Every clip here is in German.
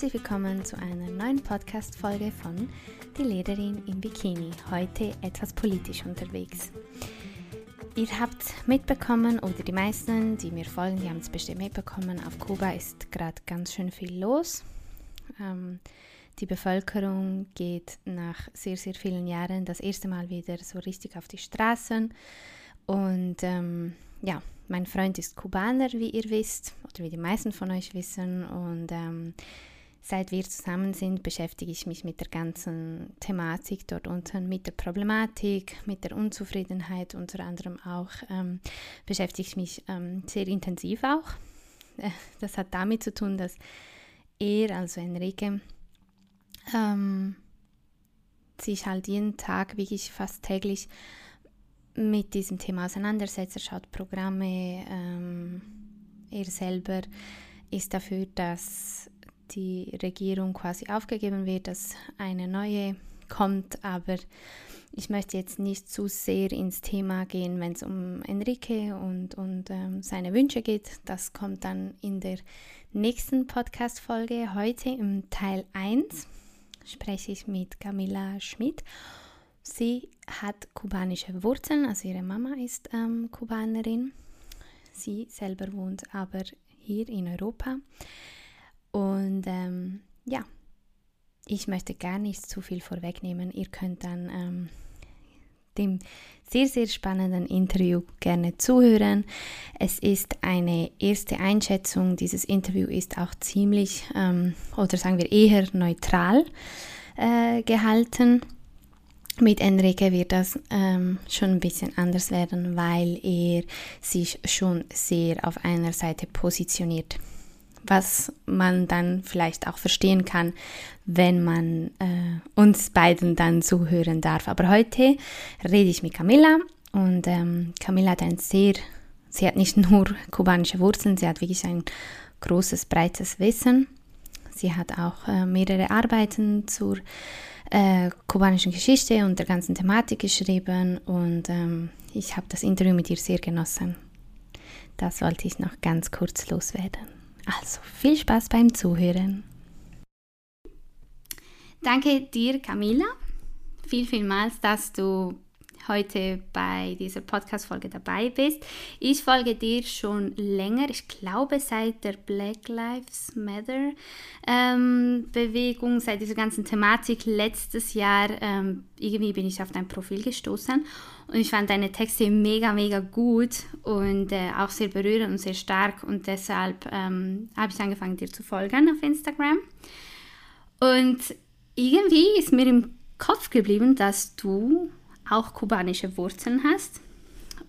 Herzlich willkommen zu einer neuen Podcast-Folge von Die Lederin im Bikini. Heute etwas politisch unterwegs. Ihr habt mitbekommen, oder die meisten, die mir folgen, die haben es bestimmt mitbekommen, auf Kuba ist gerade ganz schön viel los. Ähm, die Bevölkerung geht nach sehr, sehr vielen Jahren das erste Mal wieder so richtig auf die Straßen. Und ähm, ja, mein Freund ist Kubaner, wie ihr wisst, oder wie die meisten von euch wissen. Und ähm, seit wir zusammen sind, beschäftige ich mich mit der ganzen Thematik dort unten, mit der Problematik, mit der Unzufriedenheit unter anderem auch, ähm, beschäftige ich mich ähm, sehr intensiv auch. Äh, das hat damit zu tun, dass er, also Enrique, ähm, sich halt jeden Tag, wirklich fast täglich, mit diesem Thema auseinandersetzt. Er schaut Programme. Ähm, er selber ist dafür, dass die Regierung quasi aufgegeben wird, dass eine neue kommt. Aber ich möchte jetzt nicht zu sehr ins Thema gehen, wenn es um Enrique und, und ähm, seine Wünsche geht. Das kommt dann in der nächsten Podcast-Folge. Heute im Teil 1 spreche ich mit Camilla Schmidt Sie hat kubanische Wurzeln, also ihre Mama ist ähm, Kubanerin. Sie selber wohnt aber hier in Europa. Und ähm, ja, ich möchte gar nicht zu viel vorwegnehmen. Ihr könnt dann ähm, dem sehr, sehr spannenden Interview gerne zuhören. Es ist eine erste Einschätzung. Dieses Interview ist auch ziemlich, ähm, oder sagen wir eher neutral äh, gehalten. Mit Enrique wird das ähm, schon ein bisschen anders werden, weil er sich schon sehr auf einer Seite positioniert. Was man dann vielleicht auch verstehen kann, wenn man äh, uns beiden dann zuhören darf. Aber heute rede ich mit Camilla und ähm, Camilla hat ein sehr, sie hat nicht nur kubanische Wurzeln, sie hat wirklich ein großes, breites Wissen. Sie hat auch äh, mehrere Arbeiten zur äh, kubanischen Geschichte und der ganzen Thematik geschrieben und ähm, ich habe das Interview mit ihr sehr genossen. Das wollte ich noch ganz kurz loswerden. Also viel Spaß beim Zuhören. Danke dir, Camila, viel, vielmals, dass du heute bei dieser Podcast-Folge dabei bist. Ich folge dir schon länger, ich glaube seit der Black Lives Matter ähm, Bewegung, seit dieser ganzen Thematik letztes Jahr. Ähm, irgendwie bin ich auf dein Profil gestoßen und ich fand deine Texte mega, mega gut und äh, auch sehr berührend und sehr stark und deshalb ähm, habe ich angefangen, dir zu folgen auf Instagram. Und irgendwie ist mir im Kopf geblieben, dass du auch kubanische Wurzeln hast.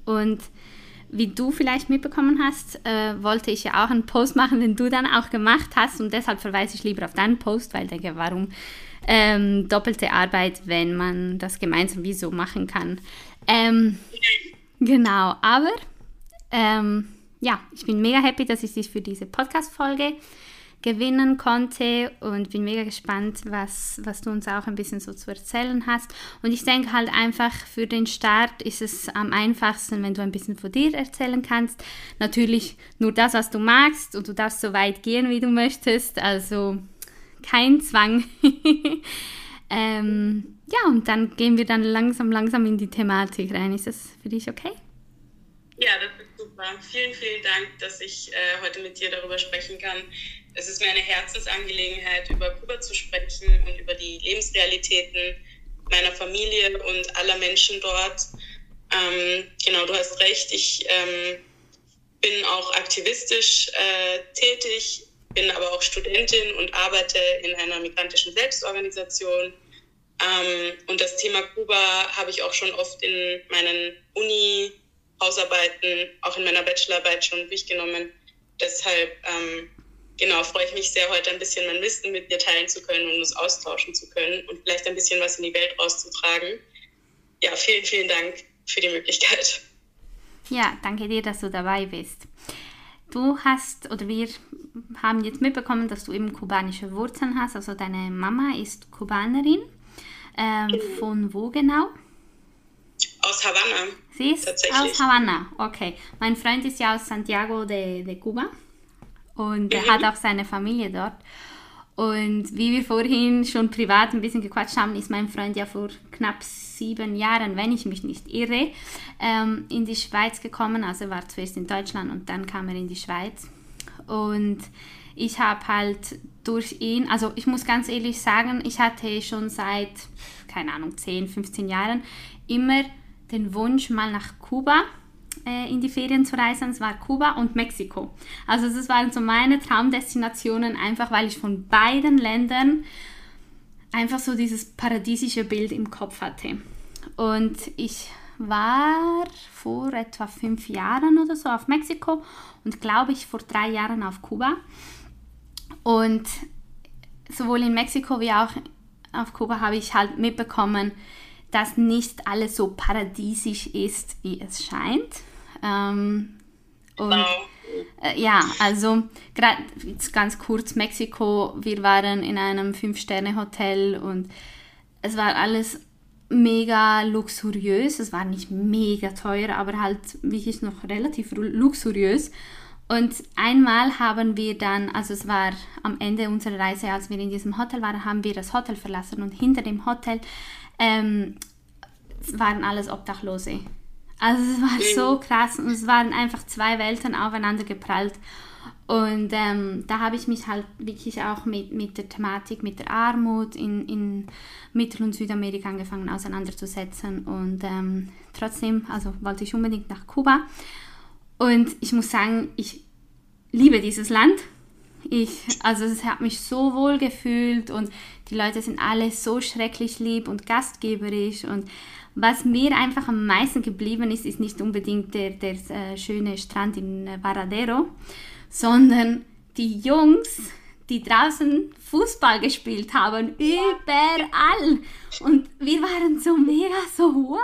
Und wie du vielleicht mitbekommen hast, äh, wollte ich ja auch einen Post machen, den du dann auch gemacht hast. Und deshalb verweise ich lieber auf deinen Post, weil ich denke, warum ähm, doppelte Arbeit, wenn man das gemeinsam wie so machen kann. Ähm, genau, aber ähm, ja, ich bin mega happy, dass ich dich für diese Podcast-Folge gewinnen konnte und bin mega gespannt, was, was du uns auch ein bisschen so zu erzählen hast. Und ich denke halt einfach, für den Start ist es am einfachsten, wenn du ein bisschen von dir erzählen kannst. Natürlich nur das, was du magst und du darfst so weit gehen, wie du möchtest. Also kein Zwang. ähm, ja, und dann gehen wir dann langsam, langsam in die Thematik rein. Ist das für dich okay? Ja, das ist super. Vielen, vielen Dank, dass ich äh, heute mit dir darüber sprechen kann es ist mir eine Herzensangelegenheit, über Kuba zu sprechen und über die Lebensrealitäten meiner Familie und aller Menschen dort. Ähm, genau, du hast recht, ich ähm, bin auch aktivistisch äh, tätig, bin aber auch Studentin und arbeite in einer migrantischen Selbstorganisation. Ähm, und das Thema Kuba habe ich auch schon oft in meinen Uni-Hausarbeiten, auch in meiner Bachelorarbeit schon durchgenommen. Deshalb ähm, genau, freue ich mich sehr, heute ein bisschen mein Wissen mit dir teilen zu können und uns austauschen zu können und vielleicht ein bisschen was in die Welt rauszutragen. Ja, vielen, vielen Dank für die Möglichkeit. Ja, danke dir, dass du dabei bist. Du hast, oder wir haben jetzt mitbekommen, dass du eben kubanische Wurzeln hast. Also deine Mama ist Kubanerin. Ähm, mhm. Von wo genau? Aus Havanna. Sie ist aus Havanna, okay. Mein Freund ist ja aus Santiago de, de Cuba. Und er hat auch seine Familie dort. Und wie wir vorhin schon privat ein bisschen gequatscht haben, ist mein Freund ja vor knapp sieben Jahren, wenn ich mich nicht irre, ähm, in die Schweiz gekommen. Also er war zuerst in Deutschland und dann kam er in die Schweiz. Und ich habe halt durch ihn, also ich muss ganz ehrlich sagen, ich hatte schon seit, keine Ahnung, 10, 15 Jahren immer den Wunsch, mal nach Kuba äh, in die Ferien zu reisen. Es war Kuba und Mexiko. Also das waren so meine Traumdestinationen, einfach weil ich von beiden Ländern einfach so dieses paradiesische Bild im Kopf hatte. Und ich war vor etwa fünf Jahren oder so auf Mexiko und glaube ich vor drei Jahren auf Kuba. Und sowohl in Mexiko wie auch auf Kuba habe ich halt mitbekommen, dass nicht alles so paradiesisch ist, wie es scheint. Ähm, und äh, ja, also gerade ganz kurz Mexiko, wir waren in einem Fünf-Sterne-Hotel und es war alles mega luxuriös. Es war nicht mega teuer, aber halt wirklich noch relativ luxuriös. Und einmal haben wir dann, also es war am Ende unserer Reise, als wir in diesem Hotel waren, haben wir das Hotel verlassen und hinter dem Hotel ähm, waren alles Obdachlose. Also es war so krass und es waren einfach zwei Welten aufeinander geprallt. Und ähm, da habe ich mich halt wirklich auch mit, mit der Thematik, mit der Armut in, in Mittel- und Südamerika angefangen auseinanderzusetzen. Und ähm, trotzdem, also wollte ich unbedingt nach Kuba. Und ich muss sagen, ich liebe dieses Land. Ich, also es hat mich so wohl gefühlt und die Leute sind alle so schrecklich lieb und gastgeberisch und was mir einfach am meisten geblieben ist, ist nicht unbedingt der, der äh, schöne Strand in äh, Varadero, sondern die Jungs, die draußen Fußball gespielt haben, überall. Und wir waren so mega so, what?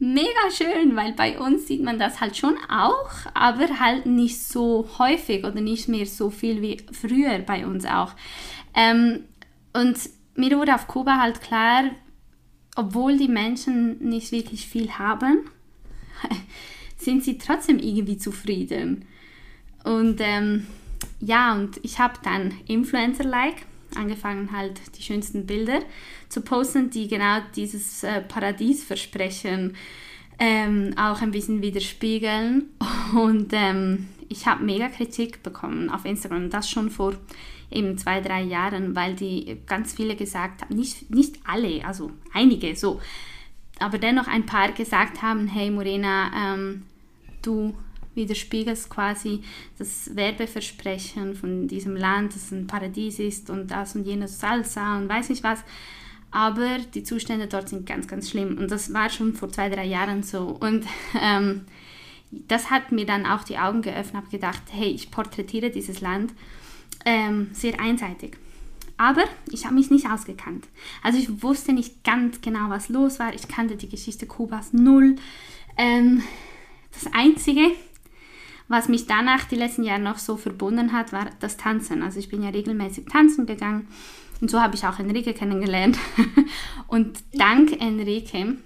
Mega schön, weil bei uns sieht man das halt schon auch, aber halt nicht so häufig oder nicht mehr so viel wie früher bei uns auch. Ähm, und mir wurde auf Kuba halt klar, obwohl die Menschen nicht wirklich viel haben, sind sie trotzdem irgendwie zufrieden. Und ähm, ja, und ich habe dann Influencer-like angefangen, halt die schönsten Bilder zu posten, die genau dieses äh, Paradiesversprechen ähm, auch ein bisschen widerspiegeln. Und ähm, ich habe mega Kritik bekommen auf Instagram, das schon vor eben zwei, drei Jahren, weil die ganz viele gesagt haben, nicht, nicht alle, also einige so, aber dennoch ein paar gesagt haben, hey Morena, ähm, du widerspiegelst quasi das Werbeversprechen von diesem Land, das ein Paradies ist und das und jenes Salsa und weiß nicht was. Aber die Zustände dort sind ganz, ganz schlimm. Und das war schon vor zwei, drei Jahren so. Und ähm, das hat mir dann auch die Augen geöffnet, habe gedacht, hey, ich porträtiere dieses Land ähm, sehr einseitig. Aber ich habe mich nicht ausgekannt. Also ich wusste nicht ganz genau, was los war. Ich kannte die Geschichte Kubas null. Ähm, das Einzige, was mich danach die letzten Jahre noch so verbunden hat, war das Tanzen. Also ich bin ja regelmäßig tanzen gegangen und so habe ich auch Enrique kennengelernt. und dank Enrique,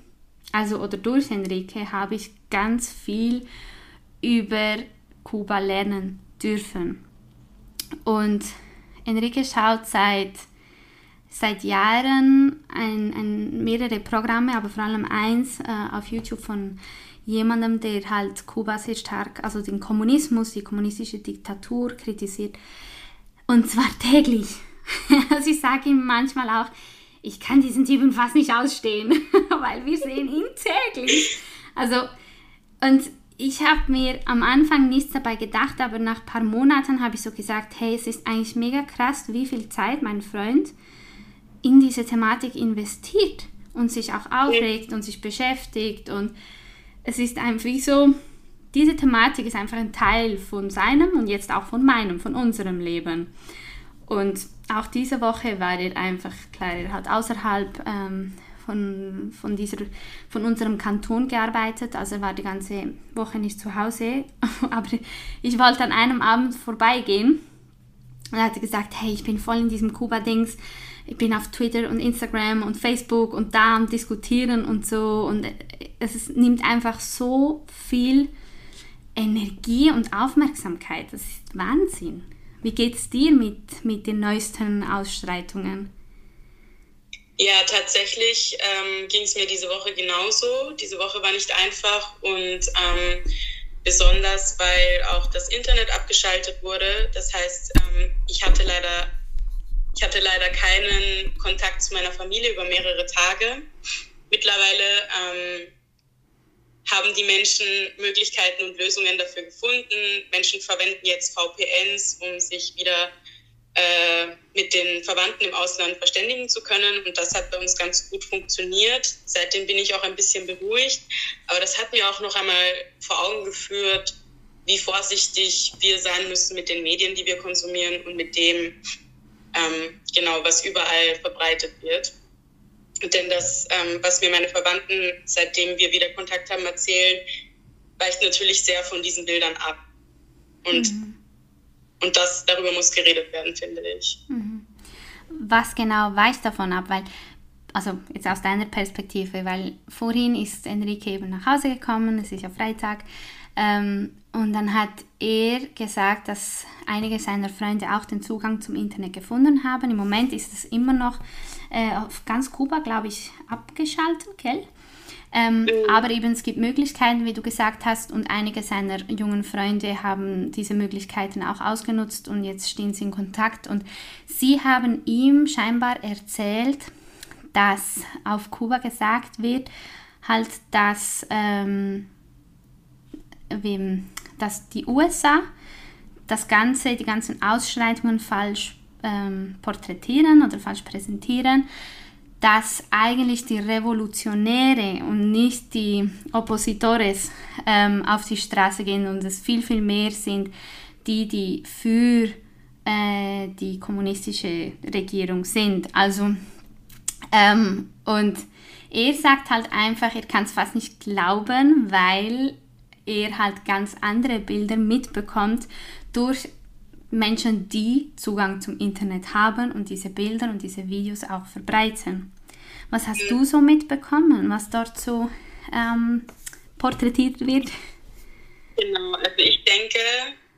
also oder durch Enrique, habe ich ganz viel über Kuba lernen dürfen. Und Enrique schaut seit, seit Jahren ein, ein, mehrere Programme, aber vor allem eins äh, auf YouTube von jemandem, der halt Kuba sehr stark, also den Kommunismus, die kommunistische Diktatur kritisiert. Und zwar täglich. also ich sage ihm manchmal auch, ich kann diesen Typen fast nicht ausstehen, weil wir sehen ihn täglich. Also, und ich habe mir am Anfang nichts dabei gedacht, aber nach ein paar Monaten habe ich so gesagt, hey, es ist eigentlich mega krass, wie viel Zeit mein Freund in diese Thematik investiert und sich auch aufregt und sich beschäftigt und es ist einfach so, diese Thematik ist einfach ein Teil von seinem und jetzt auch von meinem, von unserem Leben. Und auch diese Woche war er einfach, klar, er hat außerhalb ähm, von, von, dieser, von unserem Kanton gearbeitet. Also er war die ganze Woche nicht zu Hause. Aber ich wollte an einem Abend vorbeigehen. Und er hat gesagt, hey, ich bin voll in diesem Kuba-Dings. Ich bin auf Twitter und Instagram und Facebook und da und diskutieren und so. Und es ist, nimmt einfach so viel Energie und Aufmerksamkeit. Das ist Wahnsinn. Wie geht es dir mit, mit den neuesten Ausschreitungen? Ja, tatsächlich ähm, ging es mir diese Woche genauso. Diese Woche war nicht einfach und ähm, besonders, weil auch das Internet abgeschaltet wurde. Das heißt, ähm, ich hatte leider ich hatte leider keinen Kontakt zu meiner Familie über mehrere Tage. Mittlerweile ähm, haben die Menschen Möglichkeiten und Lösungen dafür gefunden. Menschen verwenden jetzt VPNs, um sich wieder äh, mit den Verwandten im Ausland verständigen zu können. Und das hat bei uns ganz gut funktioniert. Seitdem bin ich auch ein bisschen beruhigt. Aber das hat mir auch noch einmal vor Augen geführt, wie vorsichtig wir sein müssen mit den Medien, die wir konsumieren und mit dem, ähm, genau, was überall verbreitet wird. Denn das, ähm, was mir meine Verwandten, seitdem wir wieder Kontakt haben, erzählen, weicht natürlich sehr von diesen Bildern ab. Und, mhm. Und das, darüber muss geredet werden, finde ich. Mhm. Was genau weicht davon ab? Weil, also jetzt aus deiner Perspektive, weil vorhin ist Enrique eben nach Hause gekommen, es ist ja Freitag, ähm, und dann hat er gesagt, dass einige seiner Freunde auch den Zugang zum Internet gefunden haben. Im Moment ist es immer noch äh, auf ganz Kuba, glaube ich, abgeschaltet, gell? Ähm, mhm. Aber eben es gibt Möglichkeiten, wie du gesagt hast, und einige seiner jungen Freunde haben diese Möglichkeiten auch ausgenutzt und jetzt stehen sie in Kontakt. Und sie haben ihm scheinbar erzählt, dass auf Kuba gesagt wird, halt, dass, ähm, dass die USA das Ganze, die ganzen Ausschreitungen falsch ähm, porträtieren oder falsch präsentieren, dass eigentlich die Revolutionäre und nicht die Oppositores ähm, auf die Straße gehen und es viel, viel mehr sind die, die für äh, die kommunistische Regierung sind. Also, ähm, und er sagt halt einfach, er kann es fast nicht glauben, weil er halt ganz andere Bilder mitbekommt durch Menschen, die Zugang zum Internet haben und diese Bilder und diese Videos auch verbreiten. Was hast du so mitbekommen, was dort so ähm, porträtiert wird? Genau, also ich denke,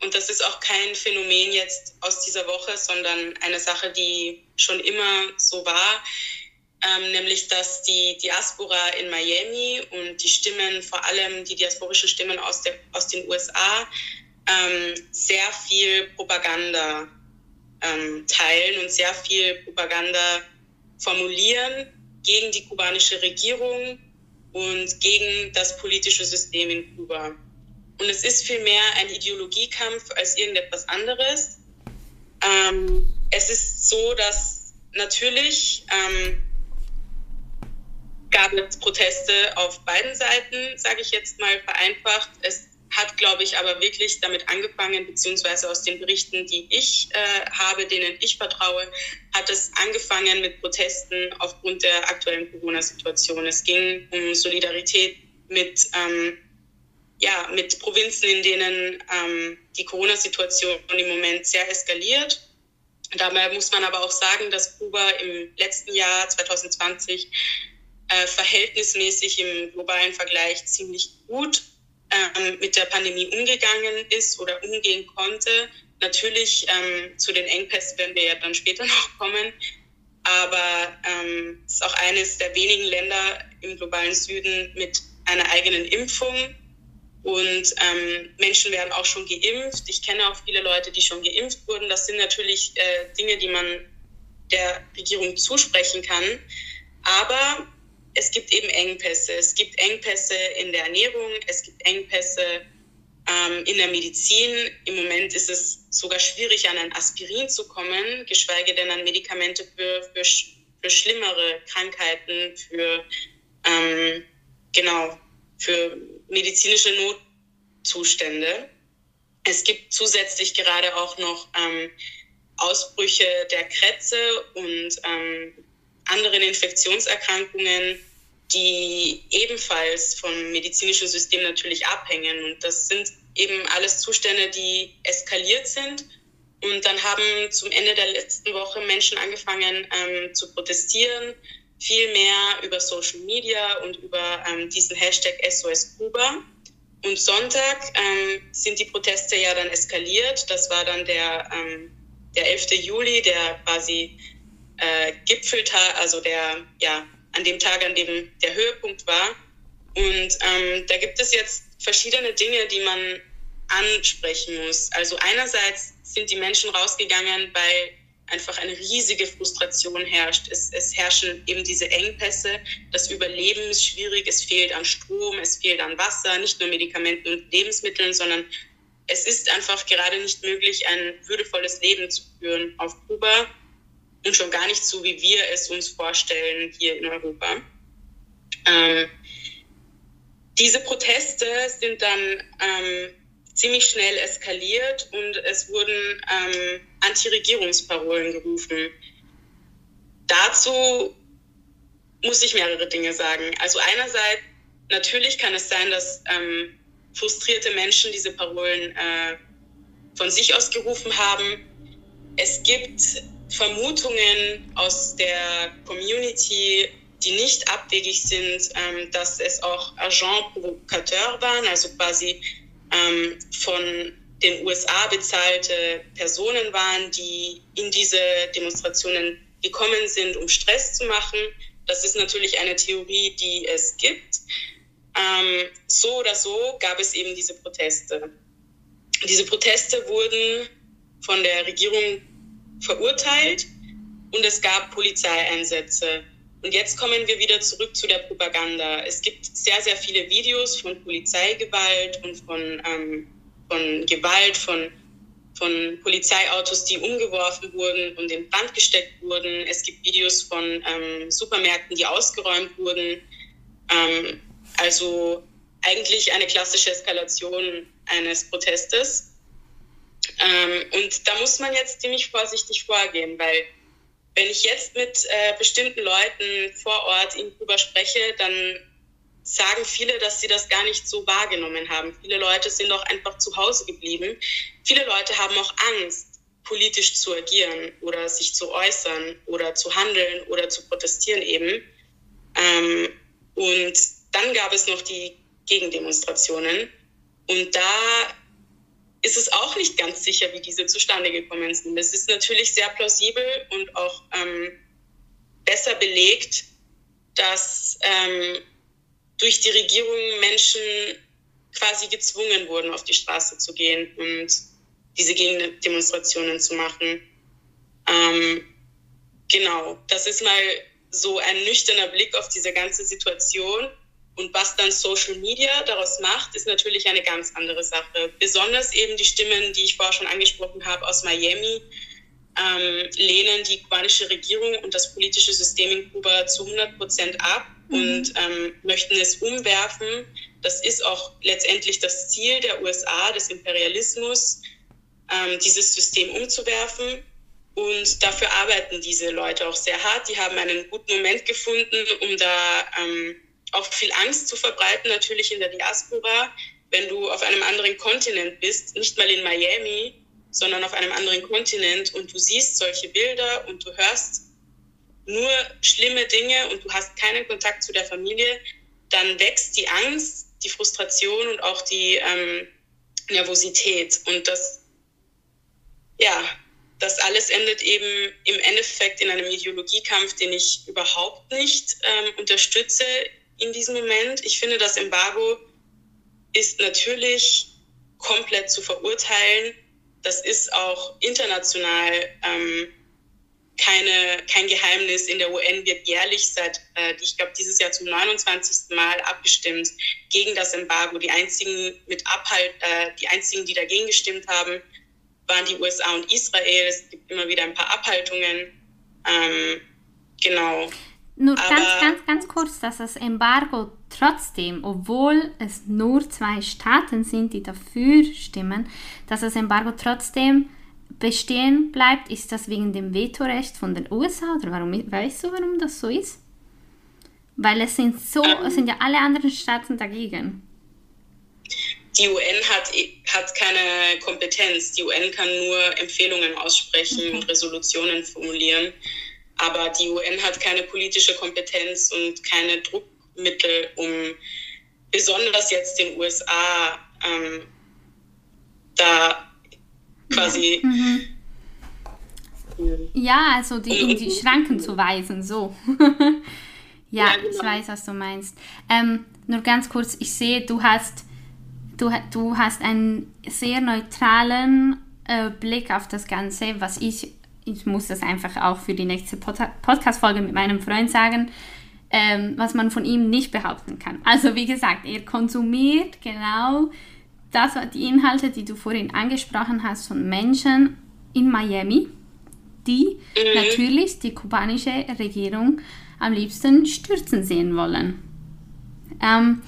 und das ist auch kein Phänomen jetzt aus dieser Woche, sondern eine Sache, die schon immer so war, ähm, nämlich dass die Diaspora in Miami und die Stimmen, vor allem die diasporischen Stimmen aus, der, aus den USA, ähm, sehr viel Propaganda ähm, teilen und sehr viel Propaganda formulieren gegen die kubanische Regierung und gegen das politische System in Kuba. Und es ist vielmehr ein Ideologiekampf als irgendetwas anderes. Ähm, es ist so, dass natürlich ähm, gab es Proteste auf beiden Seiten, sage ich jetzt mal vereinfacht. Es hat, glaube ich, aber wirklich damit angefangen, beziehungsweise aus den Berichten, die ich äh, habe, denen ich vertraue, hat es angefangen mit Protesten aufgrund der aktuellen Corona-Situation. Es ging um Solidarität mit, ähm, ja, mit Provinzen, in denen ähm, die Corona-Situation im Moment sehr eskaliert. Dabei muss man aber auch sagen, dass Kuba im letzten Jahr 2020 äh, verhältnismäßig im globalen Vergleich ziemlich gut ähm, mit der Pandemie umgegangen ist oder umgehen konnte. Natürlich ähm, zu den Engpässen werden wir ja dann später noch kommen. Aber ähm, ist auch eines der wenigen Länder im globalen Süden mit einer eigenen Impfung. Und ähm, Menschen werden auch schon geimpft. Ich kenne auch viele Leute, die schon geimpft wurden. Das sind natürlich äh, Dinge, die man der Regierung zusprechen kann. Aber es gibt eben Engpässe. Es gibt Engpässe in der Ernährung, es gibt Engpässe ähm, in der Medizin. Im Moment ist es sogar schwierig, an ein Aspirin zu kommen, geschweige denn an Medikamente für, für, für schlimmere Krankheiten, für, ähm, genau, für medizinische Notzustände. Es gibt zusätzlich gerade auch noch ähm, Ausbrüche der Krätze und ähm, anderen Infektionserkrankungen, die ebenfalls vom medizinischen System natürlich abhängen. Und das sind eben alles Zustände, die eskaliert sind. Und dann haben zum Ende der letzten Woche Menschen angefangen ähm, zu protestieren, viel mehr über Social Media und über ähm, diesen Hashtag SOS Kuba. und Sonntag ähm, sind die Proteste ja dann eskaliert. Das war dann der, ähm, der 11. Juli, der quasi äh, Gipfeltag, also der, ja, an dem Tag, an dem der Höhepunkt war. Und ähm, da gibt es jetzt verschiedene Dinge, die man ansprechen muss. Also einerseits sind die Menschen rausgegangen, weil einfach eine riesige Frustration herrscht. Es, es, herrschen eben diese Engpässe. Das Überleben ist schwierig. Es fehlt an Strom, es fehlt an Wasser, nicht nur Medikamenten und Lebensmitteln, sondern es ist einfach gerade nicht möglich, ein würdevolles Leben zu führen auf Kuba und schon gar nicht so, wie wir es uns vorstellen hier in Europa. Ähm, diese Proteste sind dann ähm, ziemlich schnell eskaliert und es wurden ähm, Anti-Regierungsparolen gerufen. Dazu muss ich mehrere Dinge sagen. Also einerseits, natürlich kann es sein, dass ähm, frustrierte Menschen diese Parolen äh, von sich aus gerufen haben. Es gibt Vermutungen aus der Community, die nicht abwegig sind, ähm, dass es auch Agent Provocateur waren, also quasi ähm, von den USA bezahlte Personen waren, die in diese Demonstrationen gekommen sind, um Stress zu machen. Das ist natürlich eine Theorie, die es gibt. Ähm, so oder so gab es eben diese Proteste. Diese Proteste wurden von der Regierung verurteilt und es gab Polizeieinsätze. Und jetzt kommen wir wieder zurück zu der Propaganda. Es gibt sehr, sehr viele Videos von Polizeigewalt und von, ähm, von Gewalt, von, von Polizeiautos, die umgeworfen wurden und in Brand gesteckt wurden. Es gibt Videos von ähm, Supermärkten, die ausgeräumt wurden. Ähm, also eigentlich eine klassische Eskalation eines Protestes. Ähm, und da muss man jetzt ziemlich vorsichtig vorgehen, weil wenn ich jetzt mit äh, bestimmten Leuten vor Ort Kuba spreche, dann sagen viele, dass sie das gar nicht so wahrgenommen haben. Viele Leute sind auch einfach zu Hause geblieben. Viele Leute haben auch Angst, politisch zu agieren oder sich zu äußern oder zu handeln oder zu protestieren eben. Ähm, und dann gab es noch die Gegendemonstrationen. Und da ist es auch nicht ganz sicher, wie diese zustande gekommen sind. Es ist natürlich sehr plausibel und auch ähm, besser belegt, dass ähm, durch die Regierung Menschen quasi gezwungen wurden, auf die Straße zu gehen und diese Gegendemonstrationen zu machen. Ähm, genau, das ist mal so ein nüchterner Blick auf diese ganze Situation. Und was dann Social Media daraus macht, ist natürlich eine ganz andere Sache. Besonders eben die Stimmen, die ich vorher schon angesprochen habe aus Miami, ähm, lehnen die kubanische Regierung und das politische System in Kuba zu 100 Prozent ab mhm. und ähm, möchten es umwerfen. Das ist auch letztendlich das Ziel der USA, des Imperialismus, ähm, dieses System umzuwerfen. Und dafür arbeiten diese Leute auch sehr hart. Die haben einen guten Moment gefunden, um da ähm, auch viel Angst zu verbreiten, natürlich in der Diaspora, wenn du auf einem anderen Kontinent bist, nicht mal in Miami, sondern auf einem anderen Kontinent und du siehst solche Bilder und du hörst nur schlimme Dinge und du hast keinen Kontakt zu der Familie, dann wächst die Angst, die Frustration und auch die ähm, Nervosität. Und das, ja, das alles endet eben im Endeffekt in einem Ideologiekampf, den ich überhaupt nicht ähm, unterstütze in diesem Moment. Ich finde, das Embargo ist natürlich komplett zu verurteilen. Das ist auch international ähm, keine, kein Geheimnis. In der UN wird jährlich seit, äh, ich glaube, dieses Jahr zum 29. Mal abgestimmt gegen das Embargo. Die einzigen mit Abhalt, äh, die einzigen, die dagegen gestimmt haben, waren die USA und Israel. Es gibt immer wieder ein paar Abhaltungen. Ähm, genau. Nur Aber ganz, ganz, ganz kurz, dass das Embargo trotzdem, obwohl es nur zwei Staaten sind, die dafür stimmen, dass das Embargo trotzdem bestehen bleibt, ist das wegen dem Vetorecht von den USA oder warum weißt du, warum das so ist? Weil es sind so, ähm, es sind ja alle anderen Staaten dagegen. Die UN hat, hat keine Kompetenz. Die UN kann nur Empfehlungen aussprechen okay. und Resolutionen formulieren. Aber die UN hat keine politische Kompetenz und keine Druckmittel, um besonders jetzt den USA ähm, da quasi. Mhm. Ja, also die, in die Schranken zu weisen, so. ja, ja genau. ich weiß, was du meinst. Ähm, nur ganz kurz, ich sehe, du hast, du, du hast einen sehr neutralen äh, Blick auf das Ganze, was ich, ich muss das einfach auch für die nächste Pod Podcast-Folge mit meinem Freund sagen, ähm, was man von ihm nicht behaupten kann. Also wie gesagt, er konsumiert genau das, die Inhalte, die du vorhin angesprochen hast, von Menschen in Miami, die mhm. natürlich die kubanische Regierung am liebsten stürzen sehen wollen. Ähm,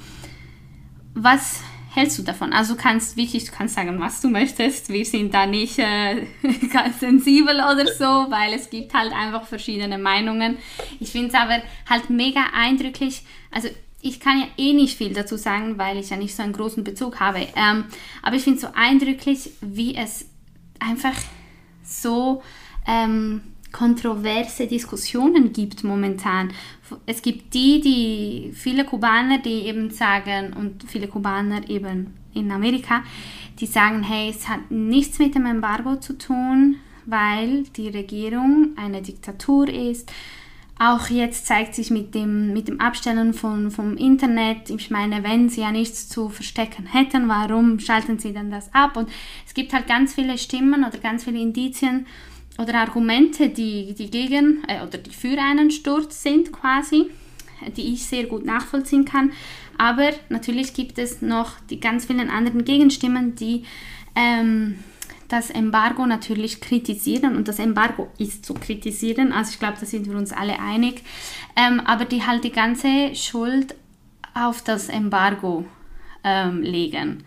was hältst du davon? Also kannst wirklich, du kannst sagen, was du möchtest. Wir sind da nicht äh, ganz sensibel oder so, weil es gibt halt einfach verschiedene Meinungen. Ich finde es aber halt mega eindrücklich. Also ich kann ja eh nicht viel dazu sagen, weil ich ja nicht so einen großen Bezug habe. Ähm, aber ich finde es so eindrücklich, wie es einfach so ähm, kontroverse Diskussionen gibt momentan. Es gibt die, die viele Kubaner, die eben sagen und viele Kubaner eben in Amerika, die sagen, hey, es hat nichts mit dem Embargo zu tun, weil die Regierung eine Diktatur ist auch jetzt zeigt sich mit dem, mit dem Abstellen von, vom Internet, ich meine, wenn sie ja nichts zu verstecken hätten, warum schalten sie dann das ab? Und es gibt halt ganz viele Stimmen oder ganz viele Indizien oder Argumente, die, die gegen äh, oder die für einen Sturz sind quasi, die ich sehr gut nachvollziehen kann. Aber natürlich gibt es noch die ganz vielen anderen Gegenstimmen, die ähm, das Embargo natürlich kritisieren und das Embargo ist zu kritisieren, also ich glaube, da sind wir uns alle einig, ähm, aber die halt die ganze Schuld auf das Embargo ähm, legen.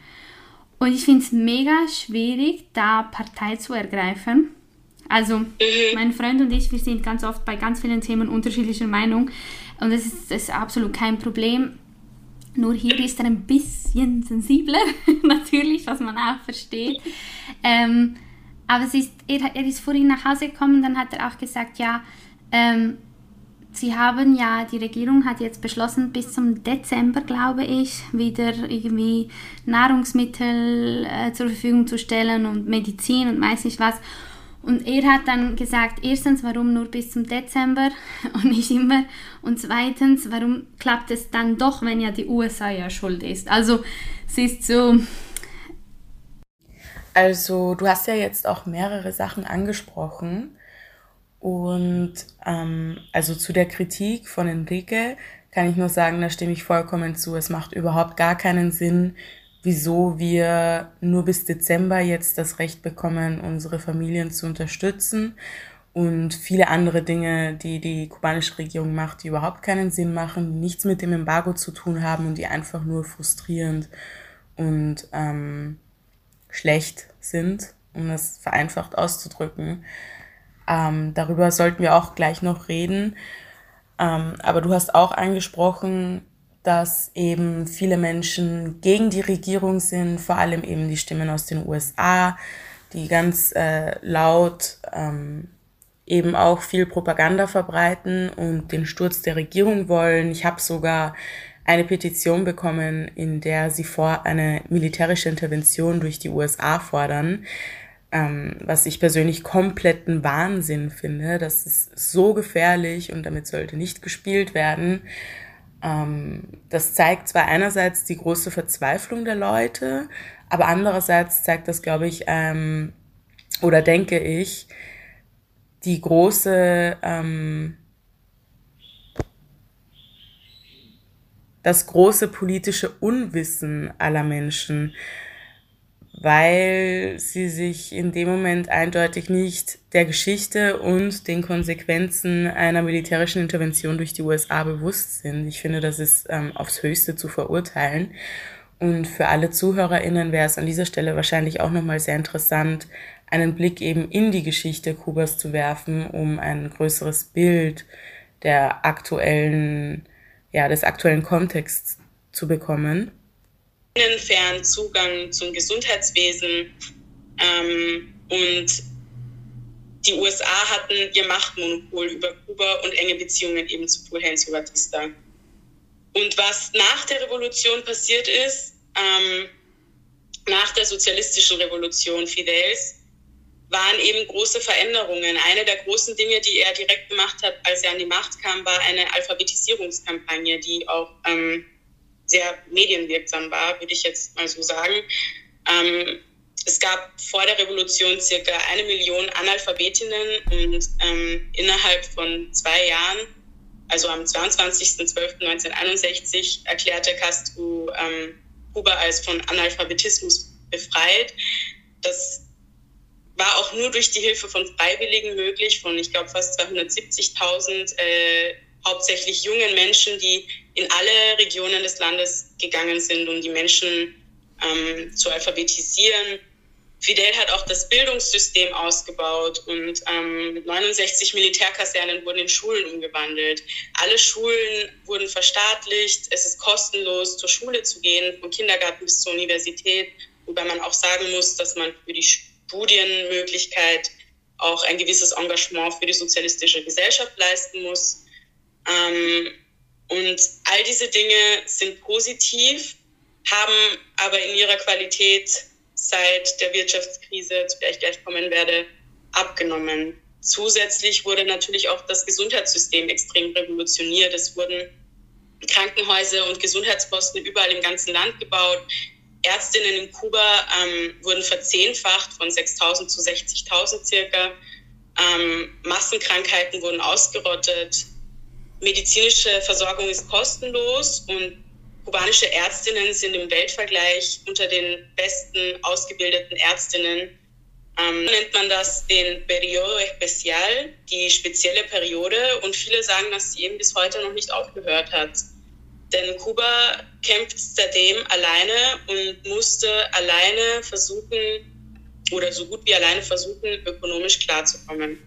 Und ich finde es mega schwierig, da Partei zu ergreifen. Also mein Freund und ich, wir sind ganz oft bei ganz vielen Themen unterschiedlicher Meinung und das ist, das ist absolut kein Problem. Nur hier ist er ein bisschen sensibler, natürlich, was man auch versteht. Ähm, aber es ist, er, er, ist vorhin nach Hause gekommen dann hat er auch gesagt, ja, ähm, sie haben ja, die Regierung hat jetzt beschlossen, bis zum Dezember, glaube ich, wieder irgendwie Nahrungsmittel äh, zur Verfügung zu stellen und Medizin und weiß nicht was. Und er hat dann gesagt, erstens, warum nur bis zum Dezember und nicht immer? Und zweitens, warum klappt es dann doch, wenn ja die USA ja schuld ist? Also es ist so. Also du hast ja jetzt auch mehrere Sachen angesprochen. Und ähm, also zu der Kritik von Enrique kann ich nur sagen, da stimme ich vollkommen zu. Es macht überhaupt gar keinen Sinn, wieso wir nur bis Dezember jetzt das Recht bekommen, unsere Familien zu unterstützen und viele andere Dinge, die die kubanische Regierung macht, die überhaupt keinen Sinn machen, die nichts mit dem Embargo zu tun haben und die einfach nur frustrierend und ähm, schlecht sind, um das vereinfacht auszudrücken. Ähm, darüber sollten wir auch gleich noch reden. Ähm, aber du hast auch angesprochen, dass eben viele Menschen gegen die Regierung sind, vor allem eben die Stimmen aus den USA, die ganz äh, laut ähm, eben auch viel Propaganda verbreiten und den Sturz der Regierung wollen. Ich habe sogar eine Petition bekommen, in der sie vor eine militärische Intervention durch die USA fordern, ähm, was ich persönlich kompletten Wahnsinn finde. Das ist so gefährlich und damit sollte nicht gespielt werden. Ähm, das zeigt zwar einerseits die große Verzweiflung der Leute, aber andererseits zeigt das, glaube ich, ähm, oder denke ich, die große, ähm, das große politische Unwissen aller Menschen weil sie sich in dem Moment eindeutig nicht der Geschichte und den Konsequenzen einer militärischen Intervention durch die USA bewusst sind. Ich finde, das ist ähm, aufs Höchste zu verurteilen. Und für alle ZuhörerInnen wäre es an dieser Stelle wahrscheinlich auch nochmal sehr interessant, einen Blick eben in die Geschichte Kubas zu werfen, um ein größeres Bild der aktuellen, ja, des aktuellen Kontexts zu bekommen fairen Zugang zum Gesundheitswesen. Ähm, und die USA hatten ihr Machtmonopol über Kuba und enge Beziehungen eben zu Fulgencio Batista. Und was nach der Revolution passiert ist, ähm, nach der sozialistischen Revolution Fidels, waren eben große Veränderungen. Eine der großen Dinge, die er direkt gemacht hat, als er an die Macht kam, war eine Alphabetisierungskampagne, die auch ähm, sehr medienwirksam war, würde ich jetzt mal so sagen. Ähm, es gab vor der Revolution circa eine Million Analphabetinnen und ähm, innerhalb von zwei Jahren, also am 22.12.1961, erklärte Castro ähm, Kuba als von Analphabetismus befreit. Das war auch nur durch die Hilfe von Freiwilligen möglich, von ich glaube fast 270.000 äh, hauptsächlich jungen Menschen, die in alle Regionen des Landes gegangen sind, um die Menschen ähm, zu alphabetisieren. Fidel hat auch das Bildungssystem ausgebaut und ähm, 69 Militärkasernen wurden in Schulen umgewandelt. Alle Schulen wurden verstaatlicht. Es ist kostenlos, zur Schule zu gehen, vom Kindergarten bis zur Universität, wobei man auch sagen muss, dass man für die Studienmöglichkeit auch ein gewisses Engagement für die sozialistische Gesellschaft leisten muss. Ähm, und all diese Dinge sind positiv, haben aber in ihrer Qualität seit der Wirtschaftskrise, zu der ich gleich kommen werde, abgenommen. Zusätzlich wurde natürlich auch das Gesundheitssystem extrem revolutioniert. Es wurden Krankenhäuser und Gesundheitsposten überall im ganzen Land gebaut. Ärztinnen in Kuba ähm, wurden verzehnfacht von 6.000 zu 60.000 circa. Ähm, Massenkrankheiten wurden ausgerottet. Medizinische Versorgung ist kostenlos und kubanische Ärztinnen sind im Weltvergleich unter den besten ausgebildeten Ärztinnen. Ähm, nennt man das den Periodo Especial, die spezielle Periode. Und viele sagen, dass sie eben bis heute noch nicht aufgehört hat. Denn Kuba kämpft seitdem alleine und musste alleine versuchen, oder so gut wie alleine versuchen, ökonomisch klarzukommen.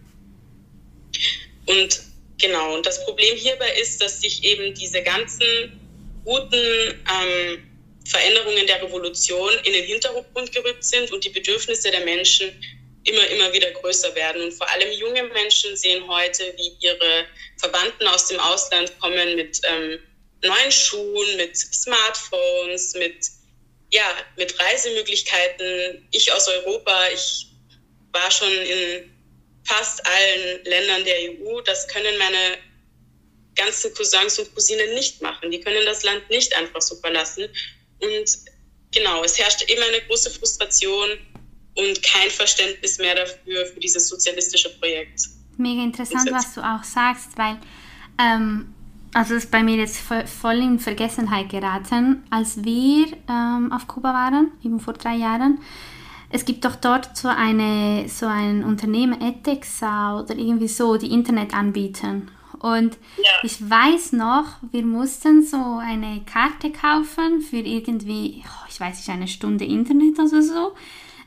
Und genau, und das Problem hierbei ist, dass sich eben diese ganzen guten ähm, Veränderungen der Revolution in den Hintergrund gerückt sind und die Bedürfnisse der Menschen immer, immer wieder größer werden. Und vor allem junge Menschen sehen heute, wie ihre Verwandten aus dem Ausland kommen mit ähm, neuen Schuhen, mit Smartphones, mit, ja, mit Reisemöglichkeiten. Ich aus Europa, ich war schon in fast allen Ländern der EU. Das können meine ganzen Cousins und Cousinen nicht machen. Die können das Land nicht einfach so verlassen. Und genau, es herrscht immer eine große Frustration und kein Verständnis mehr dafür, für dieses sozialistische Projekt. Mega interessant, was du auch sagst, weil ähm, also ist bei mir jetzt voll in Vergessenheit geraten, als wir ähm, auf Kuba waren, eben vor drei Jahren. Es gibt doch dort so, eine, so ein Unternehmen, Etexa oder irgendwie so, die Internet anbieten. Und ja. ich weiß noch, wir mussten so eine Karte kaufen für irgendwie, oh, ich weiß nicht, eine Stunde Internet oder so.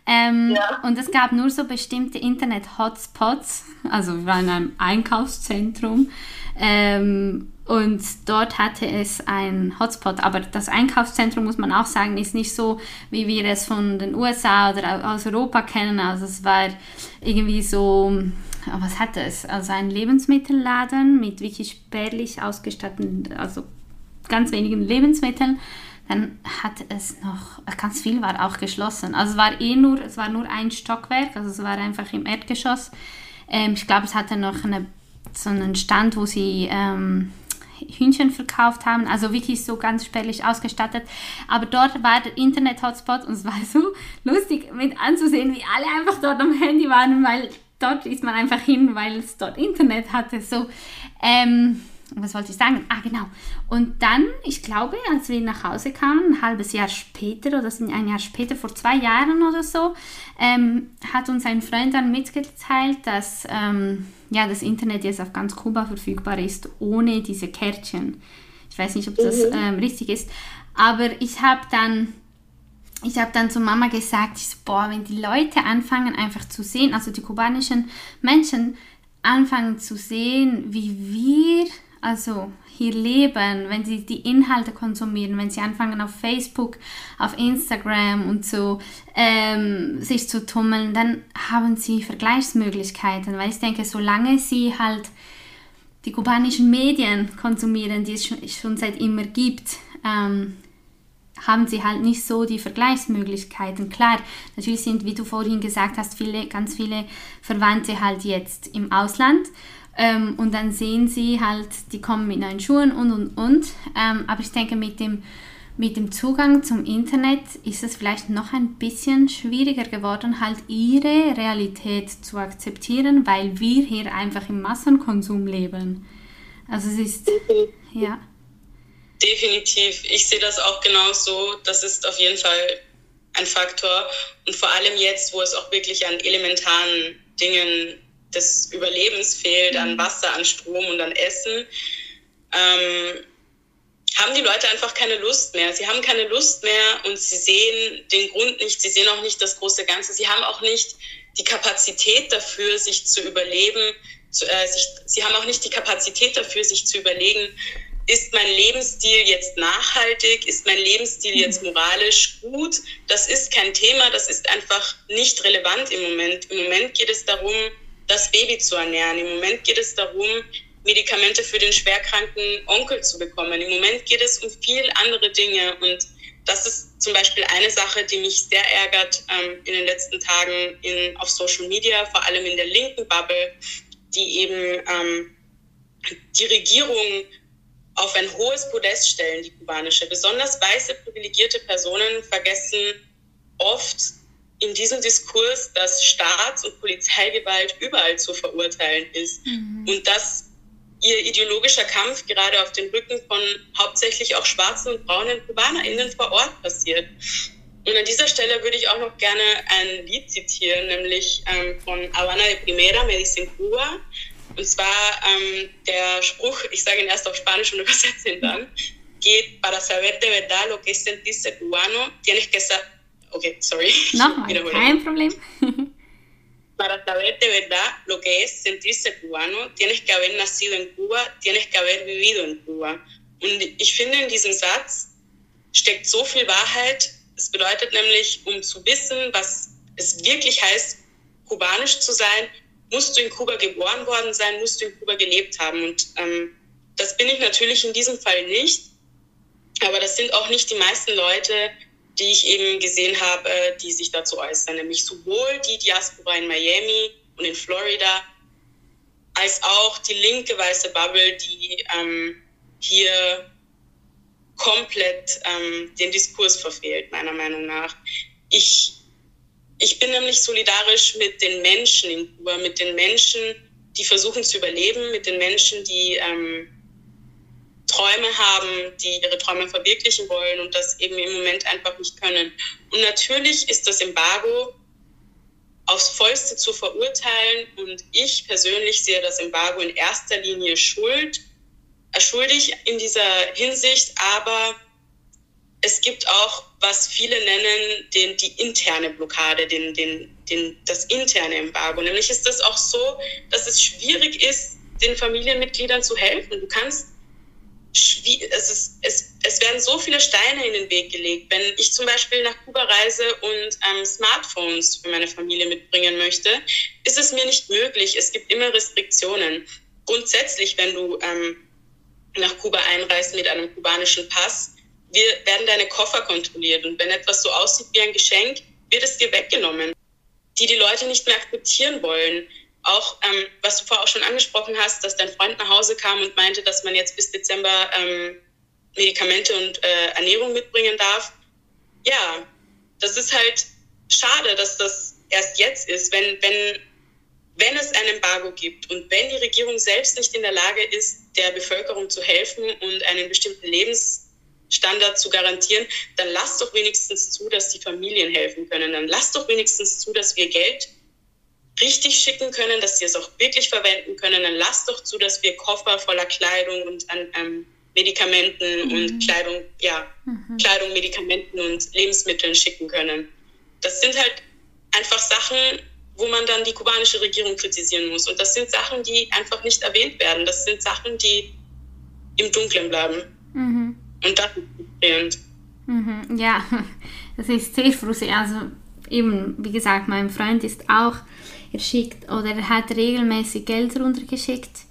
Ähm, ja. Und es gab nur so bestimmte Internet-Hotspots. Also wir waren in einem Einkaufszentrum. Ähm, und dort hatte es ein Hotspot. Aber das Einkaufszentrum, muss man auch sagen, ist nicht so, wie wir es von den USA oder aus Europa kennen. Also es war irgendwie so was hat es? Also ein Lebensmittelladen mit wirklich spärlich ausgestatteten, also ganz wenigen Lebensmitteln. Dann hat es noch, ganz viel war auch geschlossen. Also es war eh nur, es war nur ein Stockwerk, also es war einfach im Erdgeschoss. Ähm, ich glaube, es hatte noch eine, so einen Stand, wo sie ähm, Hühnchen verkauft haben, also wirklich so ganz spärlich ausgestattet. Aber dort war der Internet-Hotspot und es war so lustig mit anzusehen, wie alle einfach dort am Handy waren, weil dort ist man einfach hin, weil es dort Internet hatte. So, ähm, was wollte ich sagen? Ah, genau. Und dann, ich glaube, als wir nach Hause kamen, ein halbes Jahr später oder ein Jahr später, vor zwei Jahren oder so, ähm, hat uns ein Freund dann mitgeteilt, dass ähm, ja, das Internet jetzt auf ganz Kuba verfügbar ist, ohne diese Kärtchen. Ich weiß nicht, ob das mhm. ähm, richtig ist, aber ich habe dann ich habe dann zu Mama gesagt, ich so, boah, wenn die Leute anfangen einfach zu sehen, also die kubanischen Menschen anfangen zu sehen, wie wir also hier leben, wenn sie die Inhalte konsumieren, wenn sie anfangen auf Facebook, auf Instagram und so ähm, sich zu tummeln, dann haben sie Vergleichsmöglichkeiten, weil ich denke, solange sie halt die kubanischen Medien konsumieren, die es schon, seit immer gibt, ähm, haben sie halt nicht so die Vergleichsmöglichkeiten. Klar, natürlich sind, wie du vorhin gesagt hast, viele, ganz viele Verwandte halt jetzt im Ausland ähm, und dann sehen sie halt, die kommen mit neuen Schuhen und und und. Ähm, aber ich denke, mit dem, mit dem Zugang zum Internet ist es vielleicht noch ein bisschen schwieriger geworden, halt ihre Realität zu akzeptieren, weil wir hier einfach im Massenkonsum leben. Also es ist, ja. Definitiv. Ich sehe das auch genauso. Das ist auf jeden Fall ein Faktor. Und vor allem jetzt, wo es auch wirklich an elementaren Dingen des Überlebens fehlt, mhm. an Wasser, an Strom und an Essen, ähm, haben die Leute einfach keine Lust mehr. Sie haben keine Lust mehr und sie sehen den Grund nicht, sie sehen auch nicht das große Ganze. Sie haben auch nicht die Kapazität dafür, sich zu überleben. Zu, äh, sich, sie haben auch nicht die Kapazität dafür, sich zu überlegen, ist mein Lebensstil jetzt nachhaltig? Ist mein Lebensstil mhm. jetzt moralisch gut? Das ist kein Thema, das ist einfach nicht relevant im Moment. Im Moment geht es darum, das Baby zu ernähren. Im Moment geht es darum, Medikamente für den schwerkranken Onkel zu bekommen. Im Moment geht es um viel andere Dinge und das ist zum Beispiel eine Sache, die mich sehr ärgert ähm, in den letzten Tagen in, auf Social Media, vor allem in der linken Bubble, die eben ähm, die Regierung auf ein hohes Podest stellen, die kubanische. Besonders weiße, privilegierte Personen vergessen oft in diesem Diskurs, dass Staats- und Polizeigewalt überall zu verurteilen ist mhm. und dass ihr ideologischer Kampf gerade auf den Rücken von hauptsächlich auch schwarzen und braunen KubanerInnen vor Ort passiert. Und an dieser Stelle würde ich auch noch gerne ein Lied zitieren, nämlich ähm, von Habana de Primera, Me dicen Cuba, und zwar ähm, der Spruch, ich sage ihn erst auf Spanisch und übersetze ihn dann, geht, para saber de verdad lo que es sentirse cubano, tienes que saber, okay, sorry. Nochmal, kein Problem. para saber de verdad lo que es sentirse cubano, tienes que haber nacido en Cuba, tienes que haber vivido en Cuba. Und ich finde, in diesem Satz steckt so viel Wahrheit. Es bedeutet nämlich, um zu wissen, was es wirklich heißt, kubanisch zu sein, musst du in Kuba geboren worden sein, musst du in Kuba gelebt haben. Und ähm, das bin ich natürlich in diesem Fall nicht. Aber das sind auch nicht die meisten Leute, die ich eben gesehen habe, die sich dazu äußern. Nämlich sowohl die Diaspora in Miami und in Florida, als auch die linke weiße Bubble, die ähm, hier komplett ähm, den Diskurs verfehlt, meiner Meinung nach. Ich ich bin nämlich solidarisch mit den Menschen in Kuba, mit den Menschen, die versuchen zu überleben, mit den Menschen, die ähm, Träume haben, die ihre Träume verwirklichen wollen und das eben im Moment einfach nicht können. Und natürlich ist das Embargo aufs Vollste zu verurteilen und ich persönlich sehe das Embargo in erster Linie schuld, äh, schuldig in dieser Hinsicht, aber es gibt auch, was viele nennen, den, die interne Blockade, den, den, den, das interne Embargo. Nämlich ist das auch so, dass es schwierig ist, den Familienmitgliedern zu helfen. Du kannst, es, ist, es, es werden so viele Steine in den Weg gelegt. Wenn ich zum Beispiel nach Kuba reise und ähm, Smartphones für meine Familie mitbringen möchte, ist es mir nicht möglich. Es gibt immer Restriktionen. Grundsätzlich, wenn du ähm, nach Kuba einreist mit einem kubanischen Pass, wir werden deine Koffer kontrolliert und wenn etwas so aussieht wie ein Geschenk, wird es dir weggenommen. Die die Leute nicht mehr akzeptieren wollen. Auch, ähm, was du vorher auch schon angesprochen hast, dass dein Freund nach Hause kam und meinte, dass man jetzt bis Dezember ähm, Medikamente und äh, Ernährung mitbringen darf. Ja, das ist halt schade, dass das erst jetzt ist, wenn, wenn, wenn es ein Embargo gibt und wenn die Regierung selbst nicht in der Lage ist, der Bevölkerung zu helfen und einen bestimmten Lebens Standard zu garantieren, dann lass doch wenigstens zu, dass die Familien helfen können. Dann lass doch wenigstens zu, dass wir Geld richtig schicken können, dass sie es auch wirklich verwenden können. Dann lass doch zu, dass wir Koffer voller Kleidung und an ähm, Medikamenten mhm. und Kleidung, ja, mhm. Kleidung, Medikamenten und Lebensmitteln schicken können. Das sind halt einfach Sachen, wo man dann die kubanische Regierung kritisieren muss. Und das sind Sachen, die einfach nicht erwähnt werden. Das sind Sachen, die im Dunkeln bleiben. Mhm. Und das ist frustrierend. Mhm, ja, das ist sehr frustrierend. Also eben, wie gesagt, mein Freund ist auch, er oder er hat regelmäßig Geld runtergeschickt